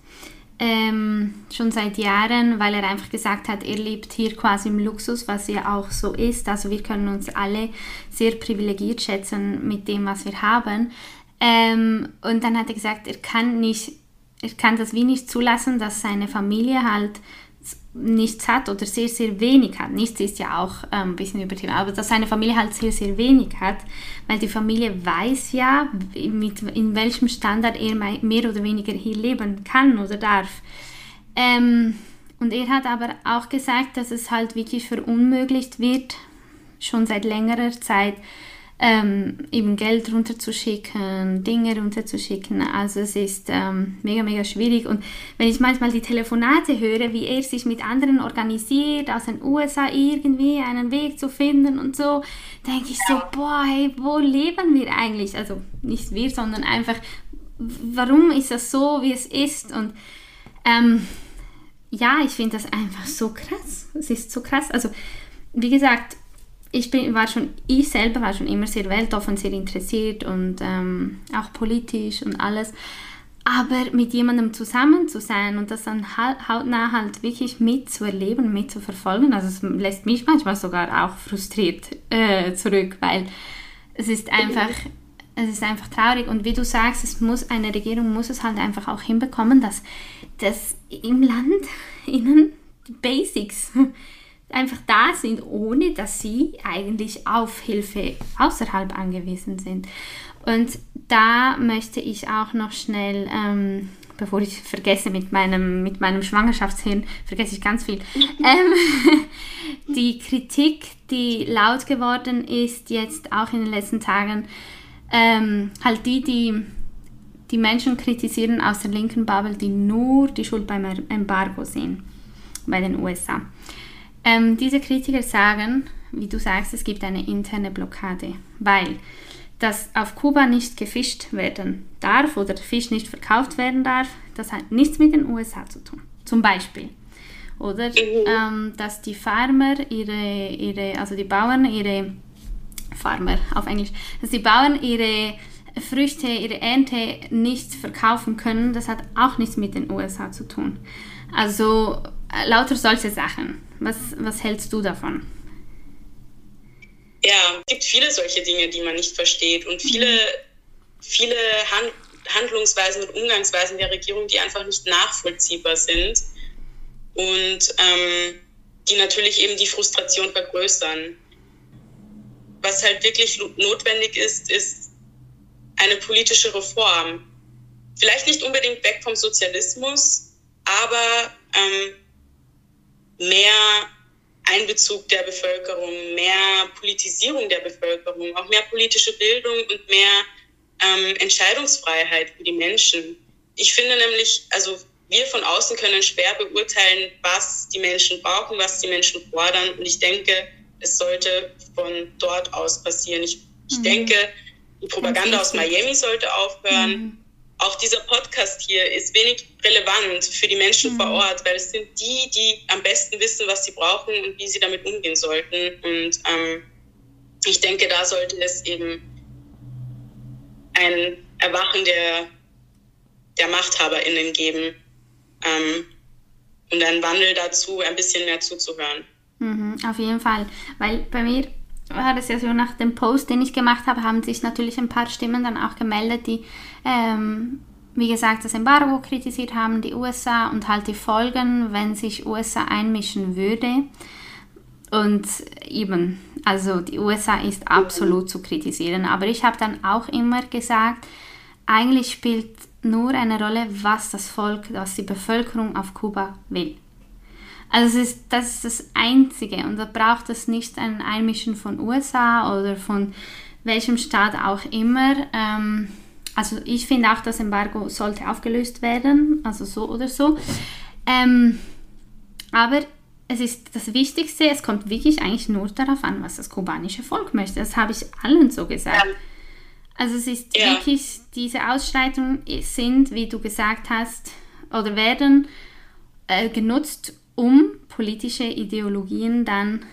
ähm, schon seit Jahren, weil er einfach gesagt hat, er lebt hier quasi im Luxus, was ja auch so ist. Also wir können uns alle sehr privilegiert schätzen mit dem, was wir haben. Ähm, und dann hat er gesagt, er kann nicht, er kann das wie nicht zulassen, dass seine Familie halt nichts hat oder sehr, sehr wenig hat. Nichts ist ja auch ähm, ein bisschen übertrieben, aber dass seine Familie halt sehr, sehr wenig hat, weil die Familie weiß ja, mit, in welchem Standard er mehr oder weniger hier leben kann oder darf. Ähm, und er hat aber auch gesagt, dass es halt wirklich verunmöglicht wird, schon seit längerer Zeit, ähm, eben Geld runterzuschicken, Dinge runterzuschicken. Also es ist ähm, mega, mega schwierig. Und wenn ich manchmal die Telefonate höre, wie er sich mit anderen organisiert, aus den USA irgendwie einen Weg zu finden und so, denke ich so, boah, hey, wo leben wir eigentlich? Also nicht wir, sondern einfach, warum ist das so, wie es ist? Und ähm, ja, ich finde das einfach so krass. Es ist so krass. Also, wie gesagt, ich bin, war schon, ich selber war schon immer sehr weltoffen, sehr interessiert und ähm, auch politisch und alles. Aber mit jemandem zusammen zu sein und das dann hautnah halt wirklich mitzuerleben, mitzuverfolgen, also es lässt mich manchmal sogar auch frustriert äh, zurück, weil es ist einfach, es ist einfach traurig und wie du sagst, es muss, eine Regierung muss es halt einfach auch hinbekommen, dass, dass im Land ihnen die Basics einfach da sind, ohne dass sie eigentlich auf Hilfe außerhalb angewiesen sind. Und da möchte ich auch noch schnell, ähm, bevor ich vergesse mit meinem, mit meinem Schwangerschaftshirn, vergesse ich ganz viel, ähm, die Kritik, die laut geworden ist, jetzt auch in den letzten Tagen, ähm, halt die, die die Menschen kritisieren aus der linken Bubble, die nur die Schuld beim Embargo sehen bei den USA. Ähm, diese Kritiker sagen, wie du sagst, es gibt eine interne Blockade, weil dass auf Kuba nicht gefischt werden darf oder Fisch nicht verkauft werden darf, das hat nichts mit den USA zu tun. Zum Beispiel. Oder mhm. ähm, dass die Farmer ihre, ihre, also die Bauern ihre, Farmer auf Englisch, dass die Bauern ihre Früchte, ihre Ernte nicht verkaufen können, das hat auch nichts mit den USA zu tun. Also lauter solche Sachen. Was, was hältst du davon? Ja, es gibt viele solche Dinge, die man nicht versteht und viele, mhm. viele Hand, Handlungsweisen und Umgangsweisen der Regierung, die einfach nicht nachvollziehbar sind und ähm, die natürlich eben die Frustration vergrößern. Was halt wirklich notwendig ist, ist eine politische Reform. Vielleicht nicht unbedingt weg vom Sozialismus, aber ähm, mehr Einbezug der Bevölkerung, mehr Politisierung der Bevölkerung, auch mehr politische Bildung und mehr ähm, Entscheidungsfreiheit für die Menschen. Ich finde nämlich, also wir von außen können schwer beurteilen, was die Menschen brauchen, was die Menschen fordern. Und ich denke, es sollte von dort aus passieren. Ich, ich mhm. denke, die Propaganda aus Miami sollte aufhören. Mhm auch dieser Podcast hier ist wenig relevant für die Menschen mhm. vor Ort, weil es sind die, die am besten wissen, was sie brauchen und wie sie damit umgehen sollten. Und ähm, ich denke, da sollte es eben ein Erwachen der, der MachthaberInnen geben ähm, und einen Wandel dazu, ein bisschen mehr zuzuhören. Mhm, auf jeden Fall, weil bei mir war das ja so nach dem Post, den ich gemacht habe, haben sich natürlich ein paar Stimmen dann auch gemeldet, die, ähm, wie gesagt, das Embargo kritisiert haben, die USA und halt die Folgen, wenn sich USA einmischen würde. Und eben, also die USA ist absolut zu kritisieren. Aber ich habe dann auch immer gesagt, eigentlich spielt nur eine Rolle, was das Volk, was die Bevölkerung auf Kuba will. Also ist, das ist das Einzige und da braucht es nicht ein Einmischen von USA oder von welchem Staat auch immer. Ähm, also ich finde auch, das Embargo sollte aufgelöst werden, also so oder so. Ähm, aber es ist das Wichtigste, es kommt wirklich eigentlich nur darauf an, was das kubanische Volk möchte. Das habe ich allen so gesagt. Also es ist ja. wirklich, diese Ausschreitungen sind, wie du gesagt hast, oder werden äh, genutzt, um politische Ideologien dann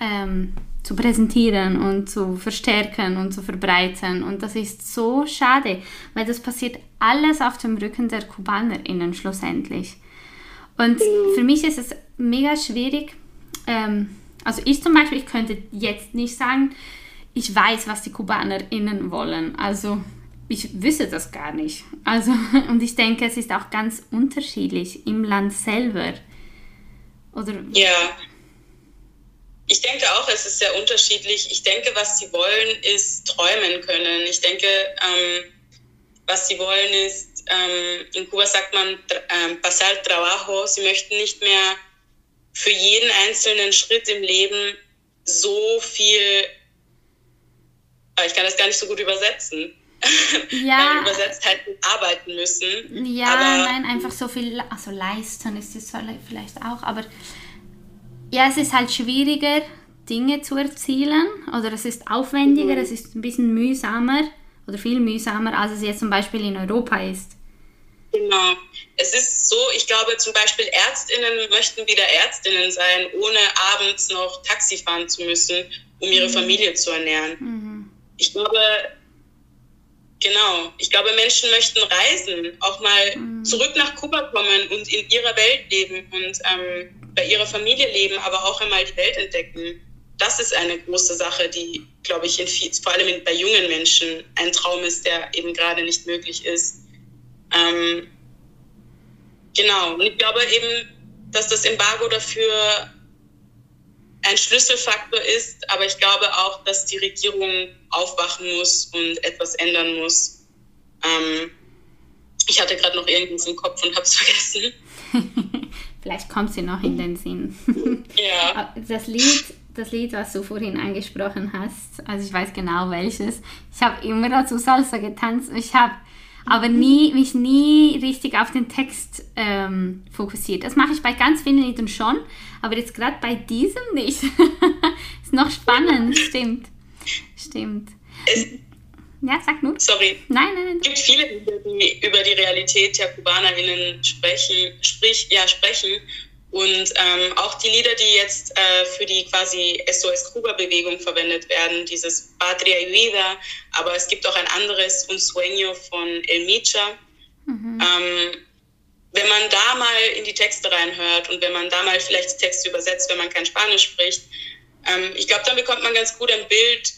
ähm, zu präsentieren und zu verstärken und zu verbreiten. Und das ist so schade, weil das passiert alles auf dem Rücken der KubanerInnen schlussendlich. Und für mich ist es mega schwierig. Ähm, also ich zum Beispiel, ich könnte jetzt nicht sagen, ich weiß, was die KubanerInnen wollen. Also ich wüsste das gar nicht. Also, und ich denke, es ist auch ganz unterschiedlich im Land selber. Oder ja. Ich denke auch, es ist sehr unterschiedlich. Ich denke, was sie wollen, ist träumen können. Ich denke, ähm, was sie wollen, ist, ähm, in Kuba sagt man, ähm, pasar trabajo. Sie möchten nicht mehr für jeden einzelnen Schritt im Leben so viel, ah, ich kann das gar nicht so gut übersetzen. Ja. übersetzt halt arbeiten müssen. Ja, aber, nein, einfach so viel, also leisten ist es vielleicht auch, aber ja, es ist halt schwieriger, Dinge zu erzielen oder es ist aufwendiger, mhm. es ist ein bisschen mühsamer oder viel mühsamer, als es jetzt zum Beispiel in Europa ist. Genau. Es ist so, ich glaube zum Beispiel Ärztinnen möchten wieder Ärztinnen sein, ohne abends noch Taxi fahren zu müssen, um ihre mhm. Familie zu ernähren. Mhm. Ich glaube, genau, ich glaube Menschen möchten reisen, auch mal mhm. zurück nach Kuba kommen und in ihrer Welt leben und ähm, bei ihrer Familie leben, aber auch einmal die Welt entdecken. Das ist eine große Sache, die, glaube ich, in viel, vor allem bei jungen Menschen ein Traum ist, der eben gerade nicht möglich ist. Ähm, genau, und ich glaube eben, dass das Embargo dafür ein Schlüsselfaktor ist, aber ich glaube auch, dass die Regierung aufwachen muss und etwas ändern muss. Ähm, ich hatte gerade noch irgendwas im Kopf und habe es vergessen. Vielleicht kommt sie noch in den Sinn. Ja. Das Lied, das Lied, was du vorhin angesprochen hast, also ich weiß genau welches. Ich habe immer dazu Salsa getanzt. Ich habe aber nie, mich nie richtig auf den Text ähm, fokussiert. Das mache ich bei ganz vielen Liedern schon, aber jetzt gerade bei diesem nicht. ist noch spannend, stimmt. Stimmt. Es, ja, sag nur. Sorry. Nein, nein, nein. Es gibt viele Lieder, die über die Realität der KubanerInnen sprechen, sprich, ja, sprechen. Und ähm, auch die Lieder, die jetzt äh, für die quasi SOS Kuba-Bewegung verwendet werden, dieses Patria y Vida, aber es gibt auch ein anderes, Un Sueño von El Micha. Mhm. Ähm, wenn man da mal in die Texte reinhört und wenn man da mal vielleicht die Texte übersetzt, wenn man kein Spanisch spricht, ähm, ich glaube, dann bekommt man ganz gut ein Bild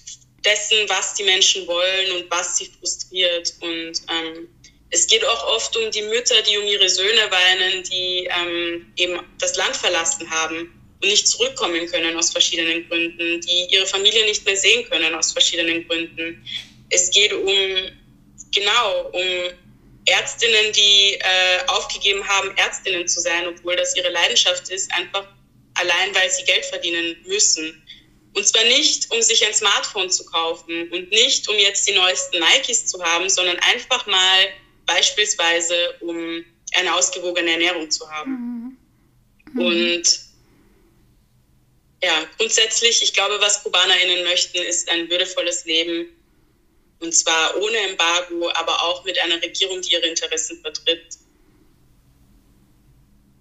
dessen, was die Menschen wollen und was sie frustriert. Und ähm, es geht auch oft um die Mütter, die um ihre Söhne weinen, die ähm, eben das Land verlassen haben und nicht zurückkommen können aus verschiedenen Gründen, die ihre Familie nicht mehr sehen können aus verschiedenen Gründen. Es geht um, genau, um Ärztinnen, die äh, aufgegeben haben, Ärztinnen zu sein, obwohl das ihre Leidenschaft ist, einfach allein, weil sie Geld verdienen müssen. Und zwar nicht, um sich ein Smartphone zu kaufen und nicht, um jetzt die neuesten Nikes zu haben, sondern einfach mal beispielsweise, um eine ausgewogene Ernährung zu haben. Mhm. Und ja, grundsätzlich, ich glaube, was KubanerInnen möchten, ist ein würdevolles Leben. Und zwar ohne Embargo, aber auch mit einer Regierung, die ihre Interessen vertritt.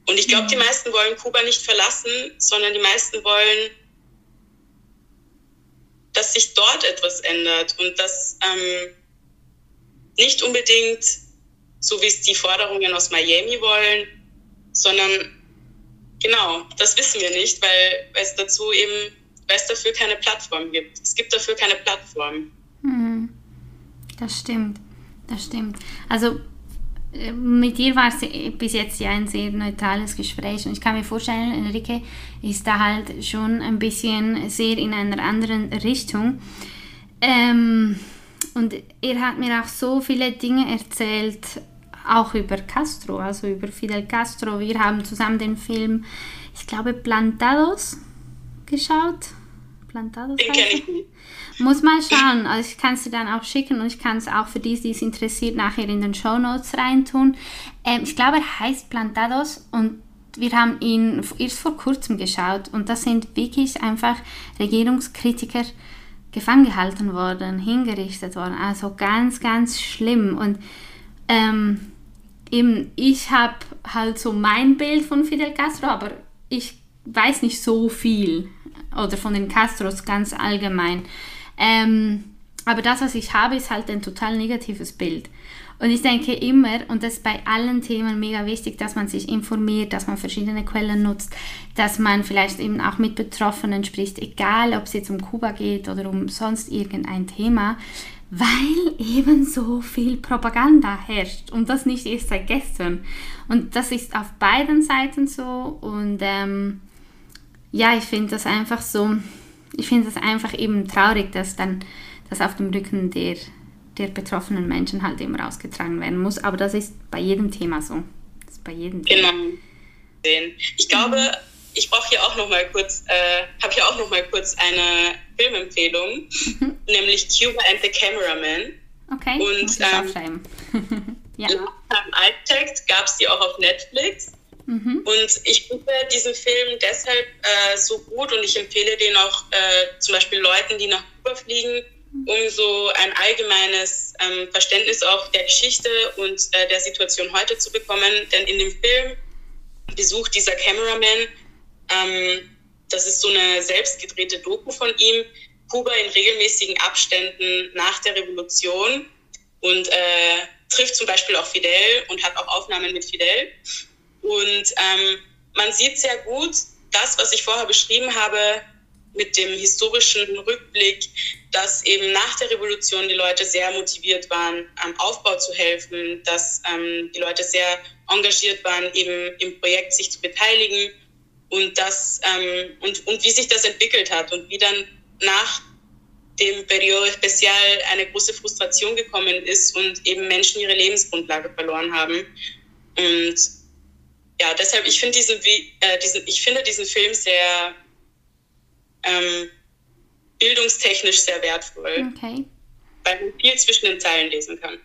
Und ich glaube, die mhm. meisten wollen Kuba nicht verlassen, sondern die meisten wollen dass sich dort etwas ändert und dass ähm, nicht unbedingt so wie es die Forderungen aus Miami wollen, sondern genau, das wissen wir nicht, weil, es dazu eben, weil es dafür keine Plattform gibt. Es gibt dafür keine Plattform. Mhm. Das stimmt, das stimmt. Also mit dir war es bis jetzt ja ein sehr neutrales Gespräch und ich kann mir vorstellen, Enrique ist da halt schon ein bisschen sehr in einer anderen Richtung. Ähm, und er hat mir auch so viele Dinge erzählt, auch über Castro, also über Fidel Castro. Wir haben zusammen den Film, ich glaube, Plantados geschaut. Plantados? Muss mal schauen. Also ich kann es dir dann auch schicken und ich kann es auch für die, die es interessiert, nachher in den Show Notes reintun. Ähm, ich glaube, er heißt Plantados und wir haben ihn erst vor kurzem geschaut und da sind wirklich einfach Regierungskritiker gefangen gehalten worden, hingerichtet worden. Also ganz, ganz schlimm. Und ähm, eben, ich habe halt so mein Bild von Fidel Castro, aber ich weiß nicht so viel oder von den Castros ganz allgemein. Ähm, aber das, was ich habe, ist halt ein total negatives Bild. Und ich denke immer, und das ist bei allen Themen mega wichtig, dass man sich informiert, dass man verschiedene Quellen nutzt, dass man vielleicht eben auch mit Betroffenen spricht, egal ob es jetzt um Kuba geht oder um sonst irgendein Thema, weil eben so viel Propaganda herrscht und das nicht erst seit gestern. Und das ist auf beiden Seiten so und ähm, ja, ich finde das einfach so, ich finde das einfach eben traurig, dass dann das auf dem Rücken der der betroffenen Menschen halt immer ausgetragen werden muss. Aber das ist bei jedem Thema so. Das ist bei jedem Thema. Genau. Ich glaube, ich brauche hier auch noch mal kurz, äh, habe hier auch noch mal kurz eine Filmempfehlung, mhm. nämlich Cuba and the Cameraman. Okay. Und muss ich ähm, ja. im Alttext gab es die auch auf Netflix. Mhm. Und ich finde diesen Film deshalb äh, so gut und ich empfehle den auch äh, zum Beispiel Leuten, die nach Kuba fliegen, um so ein allgemeines ähm, Verständnis auch der Geschichte und äh, der Situation heute zu bekommen. Denn in dem Film besucht dieser Cameraman, ähm, das ist so eine selbstgedrehte Doku von ihm, Kuba in regelmäßigen Abständen nach der Revolution und äh, trifft zum Beispiel auch Fidel und hat auch Aufnahmen mit Fidel. Und ähm, man sieht sehr gut, das, was ich vorher beschrieben habe, mit dem historischen Rückblick, dass eben nach der Revolution die Leute sehr motiviert waren, am Aufbau zu helfen, dass ähm, die Leute sehr engagiert waren, eben im Projekt sich zu beteiligen und, das, ähm, und, und wie sich das entwickelt hat und wie dann nach dem Periodo Especial eine große Frustration gekommen ist und eben Menschen ihre Lebensgrundlage verloren haben. Und ja, deshalb, ich finde diesen, äh, diesen, ich finde diesen Film sehr ähm, bildungstechnisch sehr wertvoll. Okay. Weil man viel zwischen den Zeilen lesen kann.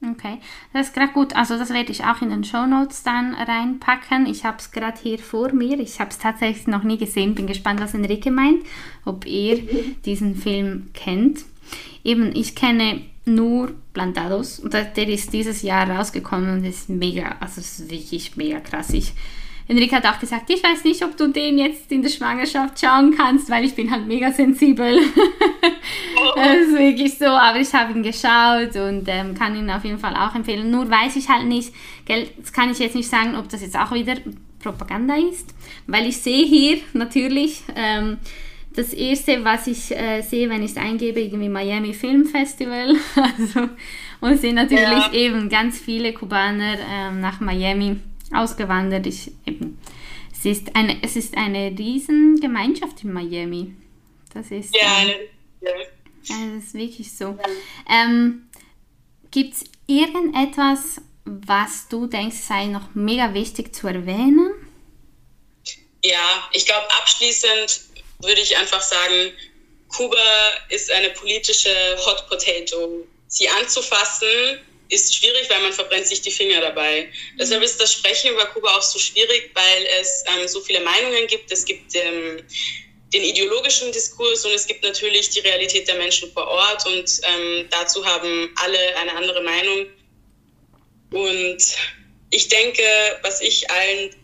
Okay, das ist gerade gut. Also das werde ich auch in den Show Notes dann reinpacken. Ich habe es gerade hier vor mir. Ich habe es tatsächlich noch nie gesehen. Bin gespannt, was Enrique meint, ob ihr diesen Film kennt. Eben, ich kenne nur Plantados der ist dieses Jahr rausgekommen und ist mega, also es ist wirklich mega krass. Ich Enrique hat auch gesagt, ich weiß nicht, ob du den jetzt in der Schwangerschaft schauen kannst, weil ich bin halt mega sensibel. Das ist wirklich so, aber ich habe ihn geschaut und ähm, kann ihn auf jeden Fall auch empfehlen. Nur weiß ich halt nicht, gell, das kann ich jetzt nicht sagen, ob das jetzt auch wieder Propaganda ist, weil ich sehe hier natürlich ähm, das erste, was ich äh, sehe, wenn ich es eingebe, irgendwie Miami Film Festival. also, und sind natürlich ja. eben ganz viele Kubaner ähm, nach Miami ausgewandert. Ich, eben, es, ist eine, es ist eine Riesengemeinschaft in Miami. Das ist, ja, ähm, ja. das ist wirklich so. Ja. Ähm, Gibt es irgendetwas, was du denkst, sei noch mega wichtig zu erwähnen? Ja, ich glaube, abschließend würde ich einfach sagen, Kuba ist eine politische Hot Potato. Sie anzufassen ist schwierig, weil man verbrennt sich die Finger dabei. Mhm. Deshalb ist das Sprechen über Kuba auch so schwierig, weil es ähm, so viele Meinungen gibt. Es gibt ähm, den ideologischen Diskurs und es gibt natürlich die Realität der Menschen vor Ort und ähm, dazu haben alle eine andere Meinung. Und ich denke, was ich allen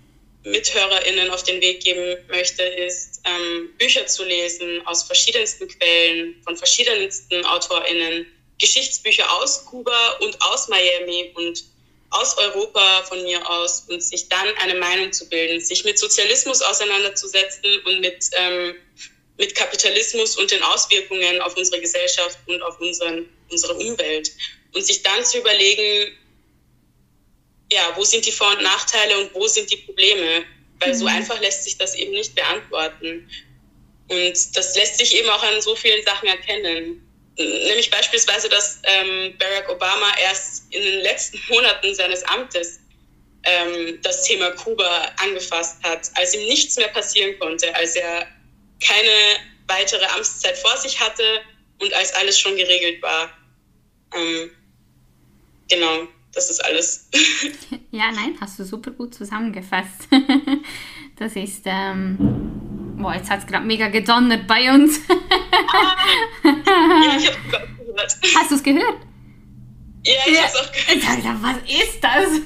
MithörerInnen auf den Weg geben möchte, ist, ähm, Bücher zu lesen aus verschiedensten Quellen, von verschiedensten AutorInnen, Geschichtsbücher aus Kuba und aus Miami und aus Europa von mir aus und sich dann eine Meinung zu bilden, sich mit Sozialismus auseinanderzusetzen und mit, ähm, mit Kapitalismus und den Auswirkungen auf unsere Gesellschaft und auf unseren, unsere Umwelt und sich dann zu überlegen, ja, wo sind die Vor- und Nachteile und wo sind die Probleme? Weil mhm. so einfach lässt sich das eben nicht beantworten. Und das lässt sich eben auch an so vielen Sachen erkennen nämlich beispielsweise, dass ähm, Barack Obama erst in den letzten Monaten seines Amtes ähm, das Thema Kuba angefasst hat, als ihm nichts mehr passieren konnte, als er keine weitere Amtszeit vor sich hatte und als alles schon geregelt war. Ähm, genau, das ist alles. ja, nein, hast du super gut zusammengefasst. das ist, ähm, boah, jetzt hat es gerade mega gedonnert bei uns. ja, ich habe gehört. Hast du es gehört? Ja, ich hab's auch gehört. Was ist das?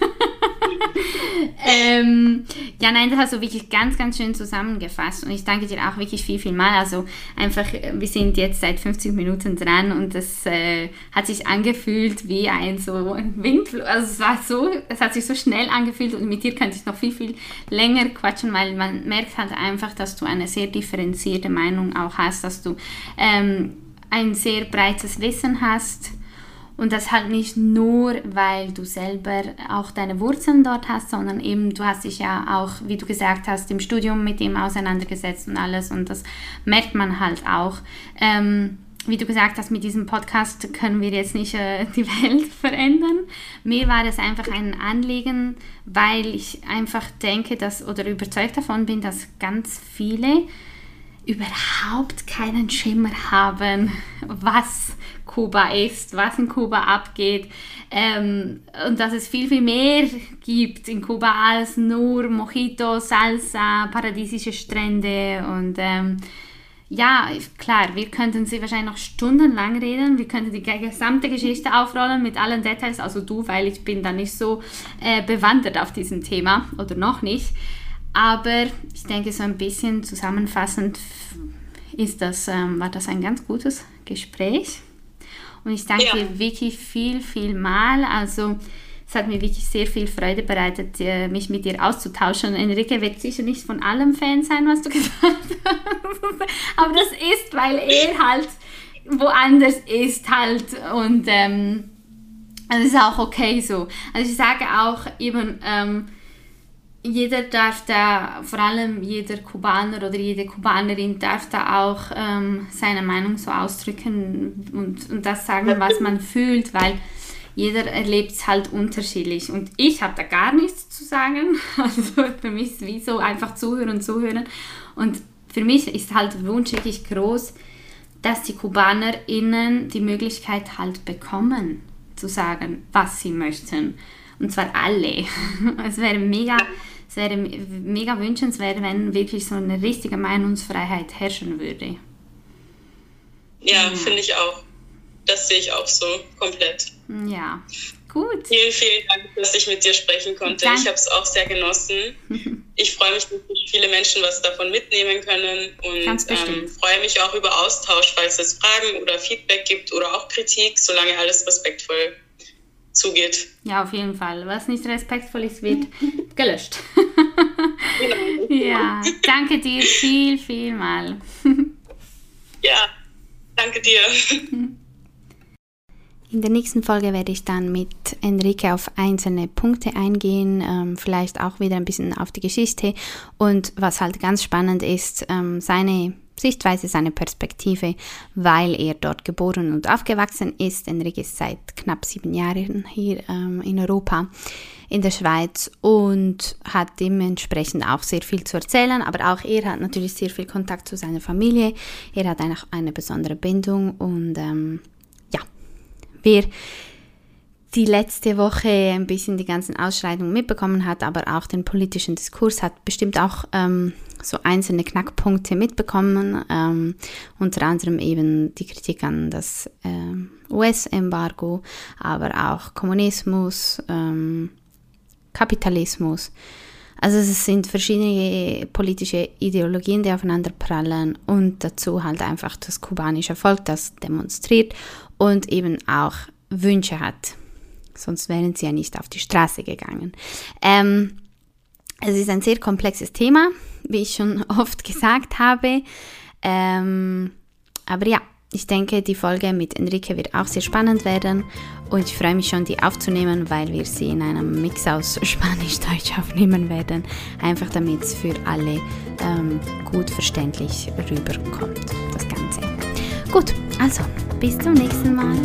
ähm, ja, nein, das hast du wirklich ganz, ganz schön zusammengefasst und ich danke dir auch wirklich viel, viel mal. Also einfach, wir sind jetzt seit 50 Minuten dran und das äh, hat sich angefühlt wie ein so ein Windflug. Also es war so, es hat sich so schnell angefühlt und mit dir könnte ich noch viel, viel länger quatschen, weil man merkt halt einfach, dass du eine sehr differenzierte Meinung auch hast, dass du ähm, ein sehr breites Wissen hast und das halt nicht nur, weil du selber auch deine Wurzeln dort hast, sondern eben du hast dich ja auch, wie du gesagt hast, im Studium mit ihm auseinandergesetzt und alles. Und das merkt man halt auch. Ähm, wie du gesagt hast, mit diesem Podcast können wir jetzt nicht äh, die Welt verändern. Mir war es einfach ein Anliegen, weil ich einfach denke, dass oder überzeugt davon bin, dass ganz viele überhaupt keinen Schimmer haben, was Kuba ist, was in Kuba abgeht ähm, und dass es viel, viel mehr gibt in Kuba als nur Mojito, Salsa, paradiesische Strände und ähm, ja, klar, wir könnten sie wahrscheinlich noch stundenlang reden. Wir könnten die gesamte Geschichte aufrollen mit allen Details. Also du, weil ich bin da nicht so äh, bewandert auf diesem Thema oder noch nicht. Aber ich denke, so ein bisschen zusammenfassend ist das, ähm, war das ein ganz gutes Gespräch. Und ich danke ja. dir wirklich viel, viel mal. Also es hat mir wirklich sehr viel Freude bereitet, mich mit dir auszutauschen. Enrique wird sicher nicht von allem Fan sein, was du gesagt hast. Aber das ist, weil er halt woanders ist halt. Und ähm, das ist auch okay so. Also ich sage auch eben, ähm, jeder darf da, vor allem jeder Kubaner oder jede Kubanerin darf da auch ähm, seine Meinung so ausdrücken und, und das sagen, was man fühlt, weil jeder erlebt es halt unterschiedlich. Und ich habe da gar nichts zu sagen. Also für mich ist es wie so einfach zuhören und zuhören. Und für mich ist halt Wunsch wirklich groß, dass die KubanerInnen die Möglichkeit halt bekommen, zu sagen, was sie möchten. Und zwar alle. Es wäre mega wäre mega wünschenswert, wenn wirklich so eine richtige Meinungsfreiheit herrschen würde. Ja, finde ich auch. Das sehe ich auch so komplett. Ja, gut. Vielen, vielen Dank, dass ich mit dir sprechen konnte. Dank. Ich habe es auch sehr genossen. Ich freue mich, dass viele Menschen was davon mitnehmen können und ähm, freue mich auch über Austausch, falls es Fragen oder Feedback gibt oder auch Kritik, solange alles respektvoll zugeht. Ja, auf jeden Fall. Was nicht respektvoll ist, wird gelöscht. Genau. ja, danke dir viel, viel mal. ja, danke dir. In der nächsten Folge werde ich dann mit Enrique auf einzelne Punkte eingehen, ähm, vielleicht auch wieder ein bisschen auf die Geschichte und was halt ganz spannend ist, ähm, seine Sichtweise, seine Perspektive, weil er dort geboren und aufgewachsen ist. Enrique ist seit knapp sieben Jahren hier ähm, in Europa, in der Schweiz und hat dementsprechend auch sehr viel zu erzählen, aber auch er hat natürlich sehr viel Kontakt zu seiner Familie. Er hat eine, eine besondere Bindung und ähm, ja, wer die letzte Woche ein bisschen die ganzen Ausschreitungen mitbekommen hat, aber auch den politischen Diskurs hat bestimmt auch ähm, so einzelne Knackpunkte mitbekommen, ähm, unter anderem eben die Kritik an das äh, US-Embargo, aber auch Kommunismus, ähm, Kapitalismus. Also es sind verschiedene politische Ideologien, die aufeinander prallen und dazu halt einfach das kubanische Volk, das demonstriert und eben auch Wünsche hat. Sonst wären sie ja nicht auf die Straße gegangen. Ähm, es ist ein sehr komplexes Thema, wie ich schon oft gesagt habe. Ähm, aber ja, ich denke, die Folge mit Enrique wird auch sehr spannend werden und ich freue mich schon, die aufzunehmen, weil wir sie in einem Mix aus Spanisch-Deutsch aufnehmen werden, einfach damit es für alle ähm, gut verständlich rüberkommt, das Ganze. Gut, also bis zum nächsten Mal.